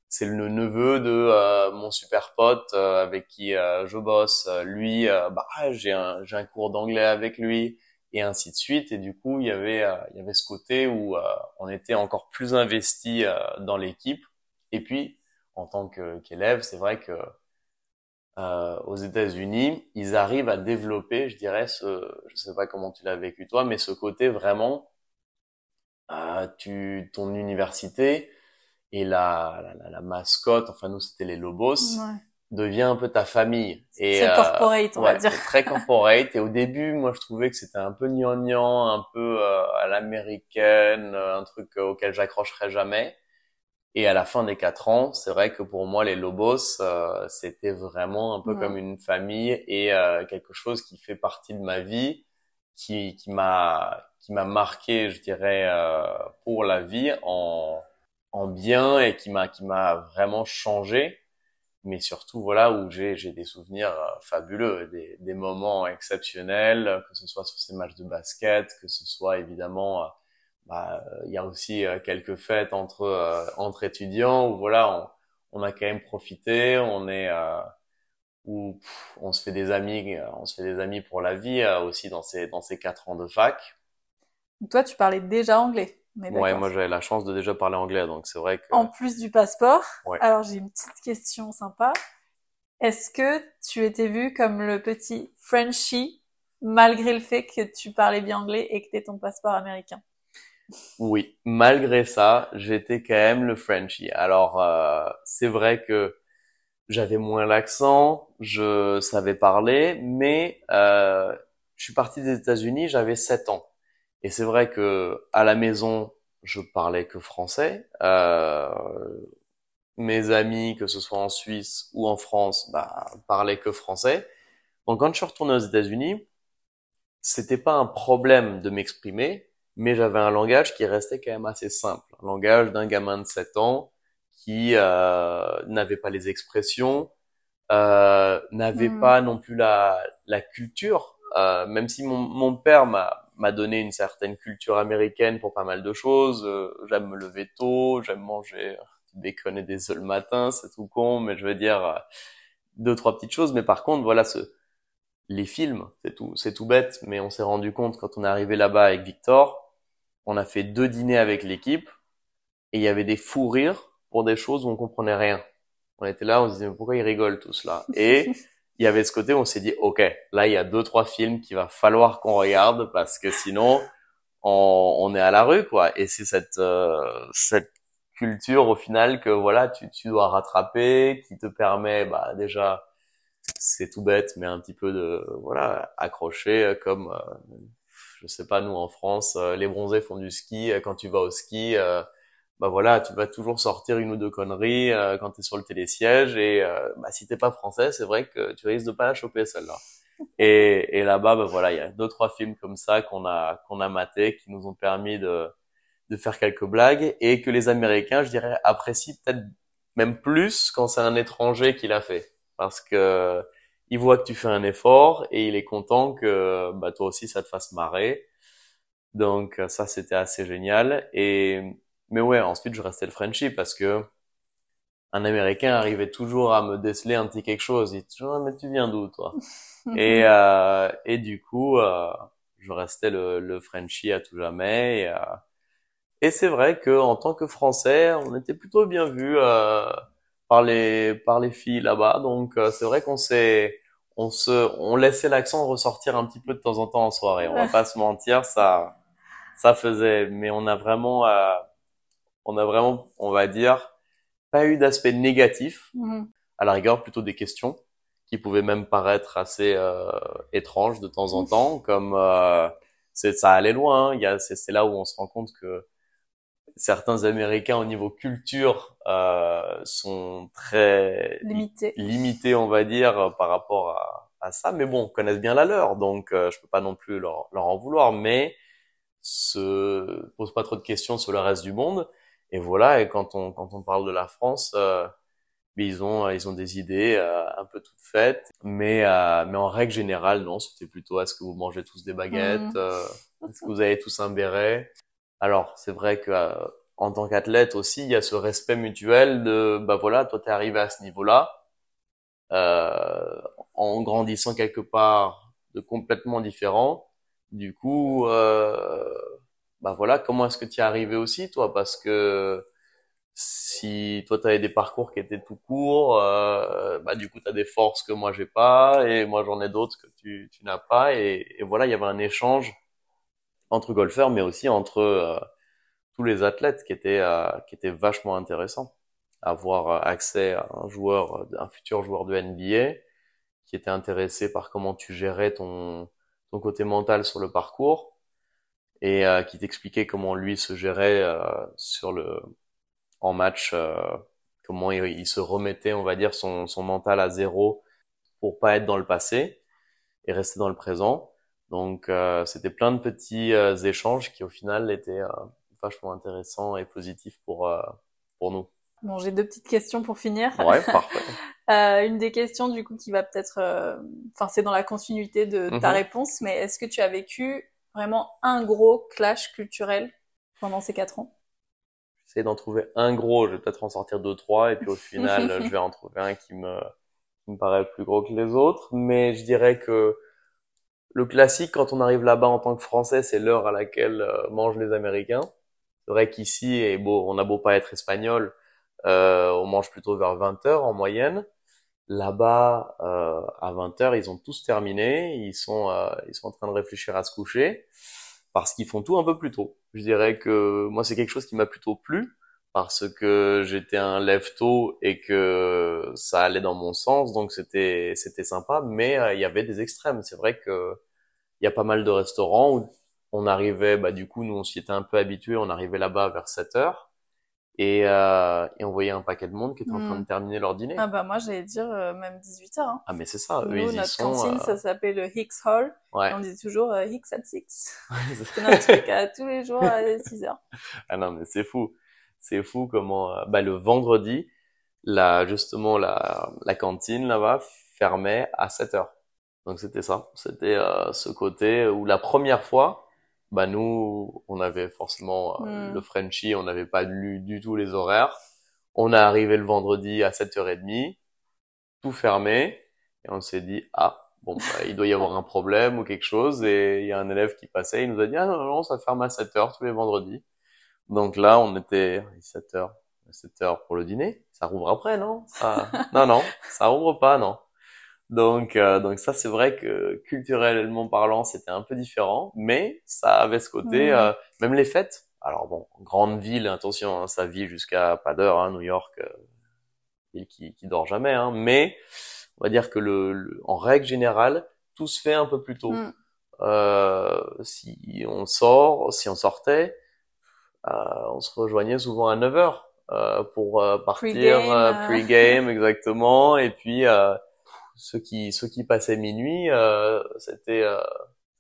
c'est le neveu de euh, mon super pote euh, avec qui euh, je bosse. Lui bah j'ai un j'ai un cours d'anglais avec lui et ainsi de suite. Et du coup, il y avait, euh, il y avait ce côté où euh, on était encore plus investi euh, dans l'équipe. Et puis, en tant qu'élève, c'est vrai que euh, aux États-Unis, ils arrivent à développer, je dirais, ce, je sais pas comment tu l'as vécu toi, mais ce côté vraiment, euh, tu, ton université et la, la, la, mascotte, enfin nous c'était les Lobos, devient un peu ta famille. C'est euh, corporate, on va dire. Très corporate. Et au début, moi je trouvais que c'était un peu gnangnan, un peu euh, à l'américaine, un truc auquel j'accrocherais jamais. Et à la fin des quatre ans, c'est vrai que pour moi, les Lobos, euh, c'était vraiment un peu comme une famille et euh, quelque chose qui fait partie de ma vie, qui, qui m'a qui m'a marqué, je dirais, euh, pour la vie en en bien et qui m'a qui m'a vraiment changé. Mais surtout, voilà, où j'ai j'ai des souvenirs fabuleux, des des moments exceptionnels, que ce soit sur ces matchs de basket, que ce soit évidemment bah, il y a aussi euh, quelques fêtes entre euh, entre étudiants où voilà, on, on, a quand même profité, on est euh, où on se fait des amis, on se fait des amis pour la vie aussi dans ces dans ces quatre ans de fac. Toi, tu parlais déjà anglais. Ouais, moi j'avais la chance de déjà parler anglais, donc c'est vrai que. En plus du passeport. Alors j'ai une petite question sympa. Est-ce que tu étais vu comme le petit Frenchie malgré le fait que tu parlais bien anglais et que tu ton passeport américain? Oui, malgré ça, j'étais quand même le Frenchie. Alors, euh, c'est vrai que j'avais moins l'accent, je savais parler, mais euh, je suis parti des États-Unis, j'avais 7 ans. Et c'est vrai que à la maison, je parlais que français. Euh, mes amis, que ce soit en Suisse ou en France, bah, parlaient que français. Donc quand je suis retourné aux États-Unis, c'était pas un problème de m'exprimer, mais j'avais un langage qui restait quand même assez simple. Un langage d'un gamin de 7 ans qui euh, n'avait pas les expressions, euh, n'avait hmm. pas non plus la, la culture, euh, même si mon, mon père m'a, m'a donné une certaine culture américaine pour pas mal de choses. Euh, j'aime me lever tôt, j'aime manger bacon et des œufs le matin, c'est tout con, mais je veux dire euh, deux trois petites choses. Mais par contre, voilà ce les films, c'est tout, c'est tout bête, mais on s'est rendu compte quand on est arrivé là-bas avec Victor on a fait deux dîners avec l'équipe et il y avait des fous rires pour des choses où on comprenait rien. On était là, on se disait mais pourquoi ils rigolent tous là? Et il y avait ce côté où on s'est dit ok, là il y a deux trois films qu'il va falloir qu'on regarde parce que sinon on, on, est à la rue quoi. Et c'est cette euh, cette culture au final que voilà tu, tu dois rattraper, qui te permet bah déjà c'est tout bête mais un petit peu de voilà accrocher comme euh, je sais pas, nous en France, euh, les bronzés font du ski. Euh, quand tu vas au ski, euh, bah voilà, tu vas toujours sortir une ou deux conneries quand tu es sur le télésiège. Et bah, si t'es pas français, c'est vrai que tu risques de pas la choper celle-là. Et, et là-bas, bah voilà, il y a deux trois films comme ça qu'on a qu'on a maté, qui nous ont permis de de faire quelques blagues et que les Américains, je dirais, apprécient peut-être même plus quand c'est un étranger qui l'a fait, parce que il voit que tu fais un effort et il est content que bah, toi aussi ça te fasse marrer. Donc ça c'était assez génial. Et mais ouais, ensuite je restais le Frenchie parce que un Américain arrivait toujours à me déceler un petit quelque chose. Il dit toujours mais tu viens d'où toi? Et euh, et du coup euh, je restais le, le Frenchie à tout jamais. Et, euh, et c'est vrai que en tant que Français, on était plutôt bien vu euh, par les par les filles là-bas. Donc euh, c'est vrai qu'on s'est on se, on laissait l'accent ressortir un petit peu de temps en temps en soirée. On va pas se mentir, ça, ça faisait, mais on a vraiment, euh, on a vraiment, on va dire, pas eu d'aspect négatif. Mm-hmm. À la rigueur, plutôt des questions qui pouvaient même paraître assez euh, étranges de temps en temps, comme euh, c'est ça allait loin. Hein. Il y a, c'est là où on se rend compte que certains Américains au niveau culture euh, sont très limités, limités, on va dire, par rapport à, à ça. Mais bon, connaissent bien la leur, donc euh, je peux pas non plus leur, leur en vouloir. Mais se pose pas trop de questions sur le reste du monde. Et voilà. Et quand on quand on parle de la France, euh, ils ont ils ont des idées euh, un peu toutes faites. Mais euh, mais en règle générale, non. C'était plutôt est-ce que vous mangez tous des baguettes mmh. Est-ce que vous avez tous un béret? Alors, c'est vrai que euh, en tant qu'athlète aussi, il y a ce respect mutuel de, bah voilà, toi t'es arrivé à ce niveau-là, euh, en grandissant quelque part de complètement différent. Du coup, euh, bah voilà, comment est-ce que tu es arrivé aussi, toi? Parce que si toi tu avais des parcours qui étaient tout courts, euh, bah du coup tu as des forces que moi j'ai pas et moi j'en ai d'autres que tu, tu n'as pas et, et, voilà, il y avait un échange entre golfeurs mais aussi entre euh, tous les athlètes qui étaient euh, qui étaient vachement intéressant. Avoir accès à un joueur, un futur joueur de NBA qui était intéressé par comment tu gérais ton ton côté mental sur le parcours et euh, qui t'expliquait comment lui se gérait sur le en match, euh, comment il, se remettait, on va dire, son, son mental à zéro pour pas être dans le passé et rester dans le présent. Donc euh, c'était plein de petits euh, échanges qui au final étaient vachement intéressants et positifs pour pour nous. Bon, j'ai deux petites questions pour finir. Ouais, parfait. euh, une des questions du coup qui va peut-être, enfin c'est dans la continuité de ta mhm. réponse, mais est-ce que tu as vécu vraiment un gros clash culturel pendant ces quatre ans? J'essaie d'en trouver un gros, je vais peut-être en sortir deux, trois, et puis au final, je vais en trouver un qui me, qui me paraît plus gros que les autres. Mais je dirais que le classique, quand on arrive là-bas en tant que Français, c'est l'heure à laquelle euh, mangent les Américains. C'est vrai qu'ici, et beau, on a beau pas être espagnol, euh, on mange plutôt vers 20 heures en moyenne. Là-bas, euh, à 20 heures, ils ont tous terminé, ils sont, euh, ils sont en train de réfléchir à se coucher parce qu'ils font tout un peu plus tôt. Je dirais que moi, c'est quelque chose qui m'a plutôt plu parce que j'étais un lève tôt et que ça allait dans mon sens, donc c'était c'était sympa. Mais euh, il y avait des extrêmes. C'est vrai que il y a pas mal de restaurants où on arrivait, bah du coup, nous on s'y était un peu habitués. On arrivait là-bas vers 7 heures et, euh, et on voyait un paquet de monde qui était en train de hmm. terminer leur dîner. Ah bah moi j'allais dire euh, même 18h. Hein. Ah mais c'est ça, Nous, eux, notre sont, cantine euh, ça s'appelle le Hicks Hall. Ouais. on disait toujours Hicks at 6. C'était notre truc à tous les jours à 6h. ah non mais c'est fou. C'est fou comment euh, bah, le vendredi, là justement la, la cantine là-bas fermait à 7h. Donc c'était ça, c'était ce côté où la première fois bah nous, on avait forcément euh, hmm. le Frenchie, on n'avait pas lu du tout les horaires. On est arrivé le vendredi à 7h30, tout fermé, et on s'est dit, ah, bon, bah, il doit y avoir un problème ou quelque chose, et il y a un élève qui passait, il nous a dit, ah non, non, ça ferme à 7h tous les vendredis. Donc là, on était 7h, 7h pour le dîner, ça rouvre après, non? Ça... Non, non, ça rouvre pas, non. Donc, euh, donc ça, c'est vrai que culturellement parlant, c'était un peu différent, mais ça avait ce côté, euh, même les fêtes. Alors bon, grande ville, attention, hein, ça vit jusqu'à pas d'heure, hein, New York, euh, ville qui, qui dort jamais, hein, mais on va dire que le, en règle générale, tout se fait un peu plus tôt. Mm. Euh, si on sort, si on sortait, on se rejoignait souvent à 9 heures pour partir pre-game, exactement, et puis ceux qui ceux qui passaient minuit, euh, c'était euh,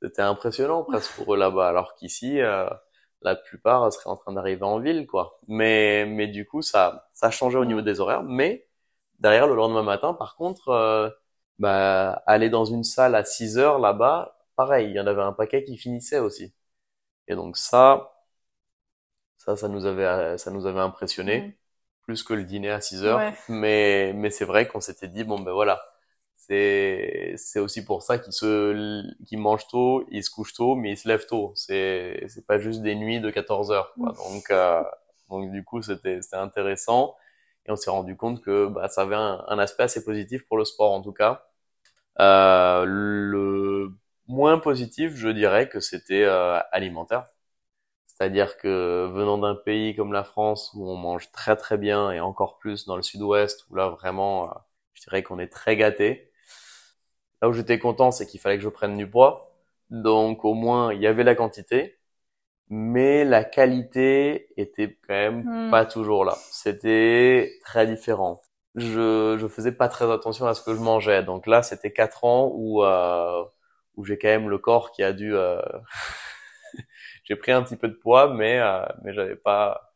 c'était impressionnant presque pour eux là-bas, alors qu'ici euh, la plupart seraient en train d'arriver en ville, quoi. Mais mais du coup ça ça changeait au niveau des horaires, mais derrière le lendemain matin, par contre, euh, bah aller dans une salle à 6 heures là-bas, pareil, il y en avait un paquet qui finissait aussi. Et donc ça ça ça nous avait ça nous avait impressionné. Mm. plus que le dîner à 6 heures. Mais, mais c'est vrai qu'on s'était dit, bon, ben voilà, c'est c'est aussi pour ça qu'ils se qu'ils mangent tôt, ils se couchent tôt, mais ils se lèvent tôt. C'est c'est pas juste des nuits de 14 heures. Quoi. Donc euh, donc du coup c'était c'était intéressant et on s'est rendu compte que bah, ça avait un, un, aspect assez positif pour le sport en tout cas. Euh, le moins positif, je dirais que c'était euh, alimentaire. C'est-à-dire que venant d'un pays comme la France où on mange très très bien et encore plus dans le sud-ouest où là vraiment euh, je dirais qu'on est très gâté, Là où j'étais content, c'est qu'il fallait que je prenne du poids. Donc au moins, il y avait la quantité, mais la qualité était quand même hmm. pas toujours là. C'était très différent. Je je faisais pas très attention à ce que je mangeais. Donc là, c'était quatre ans où euh, où j'ai quand même le corps qui a dû euh... j'ai pris un petit peu de poids, mais euh, mais j'avais pas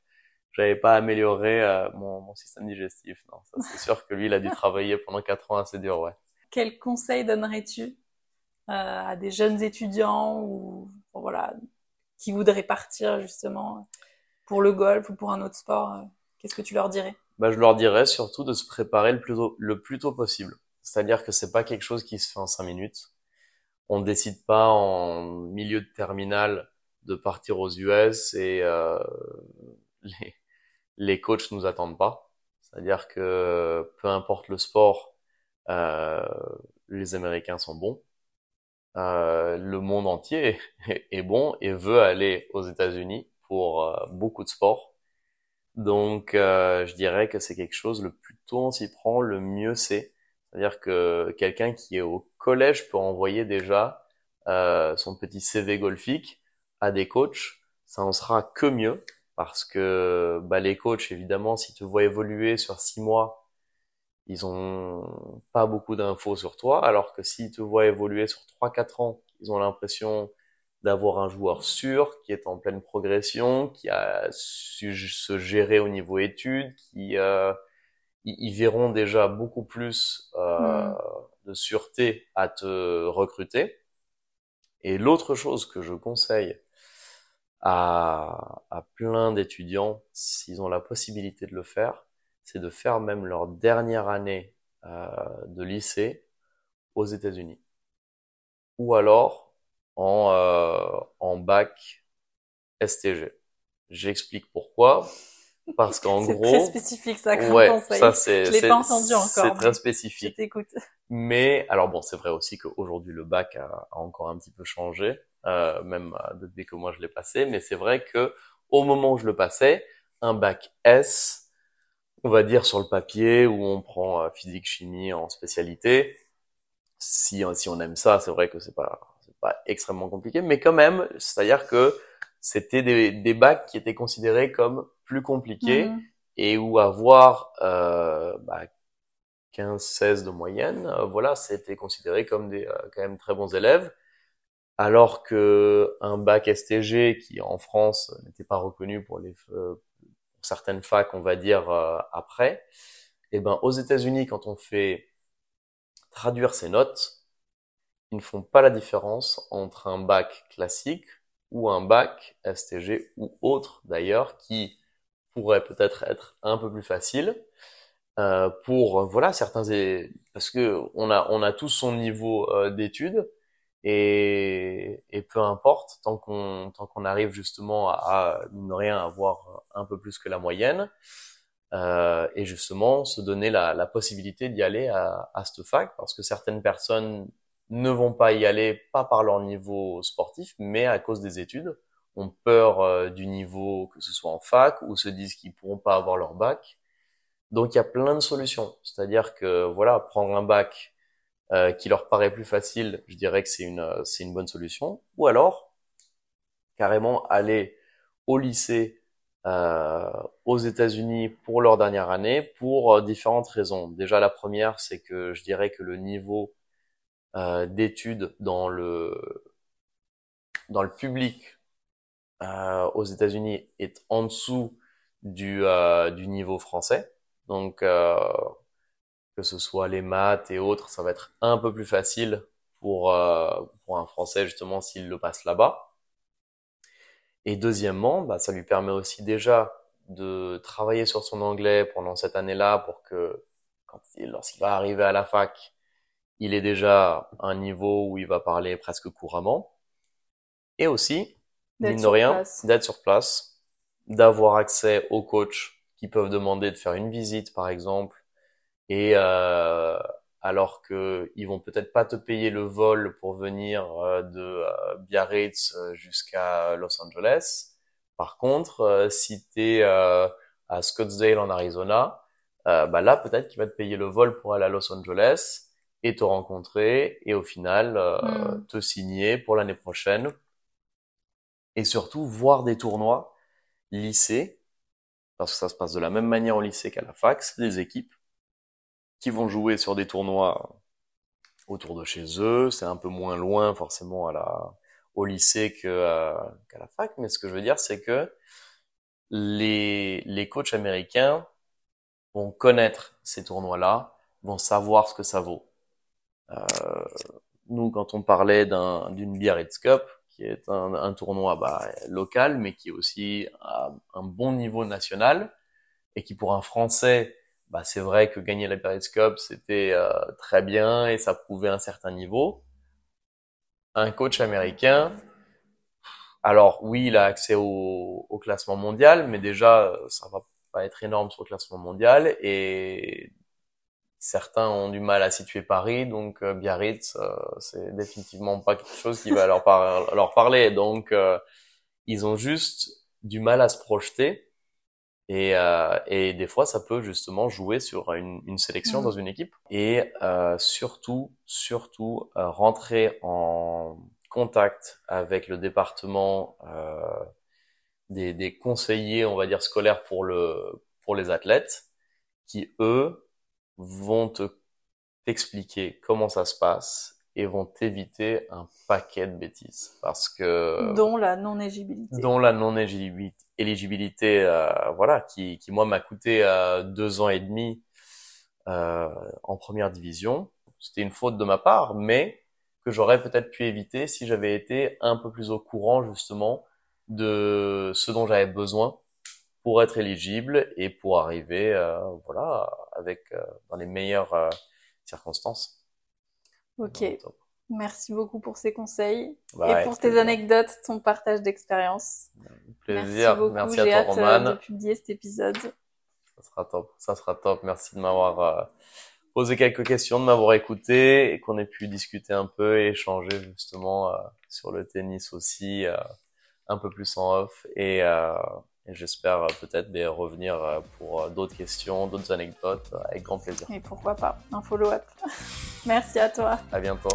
j'avais pas amélioré euh, mon, mon système digestif. Non, ça c'est sûr que lui, il a dû travailler pendant quatre ans assez dur, ouais quel conseil donnerais-tu euh, à des jeunes étudiants ou voilà qui voudraient partir justement pour le golf ou pour un autre sport euh, Qu'est-ce que tu leur dirais? Bah, je leur dirais surtout de se préparer le plus tôt, le plus tôt possible. C'est-à-dire que c'est pas quelque chose qui se fait en cinq minutes. On décide pas en milieu de terminale de partir aux US et euh, les, les coachs nous attendent pas. C'est-à-dire que peu importe le sport, euh, les Américains sont bons. Euh, le monde entier est bon et veut aller aux États-Unis pour euh, beaucoup de sports. Donc, euh, je dirais que c'est quelque chose, le plus tôt on s'y prend, le mieux c'est. C'est-à-dire que quelqu'un qui est au collège peut envoyer déjà euh, son petit CV golfique à des coachs. Ça en sera que mieux parce que bah, les coachs, évidemment, s'ils te voient évoluer sur six mois, ils ont pas beaucoup d'infos sur toi, alors que s'ils te voient évoluer sur trois, quatre ans, ils ont l'impression d'avoir un joueur sûr, qui est en pleine progression, qui a su se gérer au niveau études, qui euh, ils verront déjà beaucoup plus euh, mm. de sûreté à te recruter. Et l'autre chose que je conseille à, à plein d'étudiants, s'ils ont la possibilité de le faire, c'est de faire même leur dernière année euh, de lycée aux États-Unis. Ou alors en, euh, en bac STG. J'explique pourquoi. Parce qu'en gros, c'est très spécifique ça comme ouais, conseil. ça c'est, je l'ai pas entendu encore. C'est très spécifique. Je t'écoute. Mais alors bon, c'est vrai aussi qu'aujourd'hui le bac a, a, encore un petit peu changé, euh, même euh, depuis que moi je l'ai passé. Mais c'est vrai que au moment où je le passais, un bac S, on va dire sur le papier où on prend euh, physique chimie en spécialité. Si si on aime ça, c'est vrai que c'est pas pas extrêmement compliqué, mais quand même, c'est-à-dire que c'était des, des, bacs qui étaient considérés comme plus compliqués mhm. et où avoir euh, bah, 15-16 de moyenne, euh, voilà, c'était considéré comme des euh, quand même très bons élèves. Alors que un bac STG qui en France n'était pas reconnu pour les euh, certaines facs, on va dire après, et eh ben aux États-Unis quand on fait traduire ses notes, ils ne font pas la différence entre un bac classique ou un bac STG ou autre d'ailleurs qui pourrait peut-être être un peu plus facile euh, pour voilà certains parce que on a on a tous son niveau euh, d'études et, et peu importe tant qu'on tant qu'on arrive justement à, ne rien avoir un peu plus que la moyenne euh, et justement se donner la, la possibilité d'y aller à, à cette fac parce que certaines personnes ne vont pas y aller, pas par leur niveau sportif, mais à cause des études, ont peur euh, du niveau, que ce soit en fac, ou se disent qu'ils pourront pas avoir leur bac. Donc il y a plein de solutions. C'est-à-dire que voilà, prendre un bac euh, qui leur paraît plus facile, je dirais que c'est une c'est une bonne solution. Ou alors carrément aller au lycée euh, aux États-Unis pour leur dernière année pour différentes raisons. Déjà la première, c'est que je dirais que le niveau euh, d'études dans le dans le public euh, aux États-Unis est en dessous du euh, du niveau français. Donc euh, que ce soit les maths et autres, ça va être un peu plus facile pour euh, pour un Français justement s'il le passe là-bas. Et deuxièmement, bah, ça lui permet aussi déjà de travailler sur son anglais pendant cette année-là pour que quand lorsqu'il va arriver à la fac, il est déjà à un niveau où il va parler presque couramment. Et aussi, mine de rien, d'être sur place, d'avoir accès aux coachs qui peuvent demander de faire une visite, par exemple, et euh, alors que ils vont peut-être pas te payer le vol pour venir euh, de euh, Biarritz jusqu'à Los Angeles. Par contre, euh, si tu es à Scottsdale en Arizona, bah là peut-être qu'il va te payer le vol pour aller à Los Angeles et te rencontrer et au final euh, hmm. te signer pour l'année prochaine et surtout voir des tournois lycée parce que ça se passe de la même manière au lycée qu'à la fac, des équipes qui vont jouer sur des tournois autour de chez eux, c'est un peu moins loin forcément à la au lycée euh, qu'à la fac, mais ce que je veux dire c'est que les les coachs américains vont connaître ces tournois-là, vont savoir ce que ça vaut. Euh, nous, quand on parlait d'une Biarritz Cup, qui est un, un tournoi bah, local, mais qui est aussi à un bon niveau national, et qui pour un Français, bah, c'est vrai que gagner la Biarritz Cup, c'était euh, très bien et ça prouvait un certain niveau. Un coach américain, alors oui, il a accès au, au classement mondial, mais déjà, ça va pas être énorme sur le classement mondial et certains ont du mal à situer Paris, donc euh, Biarritz, euh, c'est définitivement pas quelque chose qui va leur, leur parler. Donc, euh, ils ont juste du mal à se projeter. Et, et des fois, ça peut justement jouer sur une, une sélection mmh. dans une équipe. Et surtout, surtout, rentrer en contact avec le département des, des conseillers, on va dire, scolaires pour, le, pour les athlètes, qui, eux, vont te t'expliquer comment ça se passe et vont t'éviter un paquet de bêtises parce que dont la non éligibilité dont la non éligibilité euh, voilà qui qui moi m'a coûté euh, deux ans et demi euh, en première division c'était une faute de ma part mais que j'aurais peut-être pu éviter si j'avais été un peu plus au courant justement de ce dont j'avais besoin pour être éligible et pour arriver, euh, voilà, avec euh, dans les meilleures euh, circonstances. Ok. Merci beaucoup pour ces conseils bah et pour tes anecdotes, ton partage d'expérience. Plaisir. Merci, beaucoup. Merci à toi, Roman. de publier cet épisode. Ça sera top. Ça sera top. Merci de m'avoir posé quelques questions, de m'avoir écouté et qu'on ait pu discuter un peu et échanger justement sur le tennis aussi, un peu plus en off et et j'espère euh, peut-être revenir euh, pour euh, d'autres questions, d'autres anecdotes avec grand plaisir. Et pourquoi pas, un follow-up. Merci à toi. À bientôt.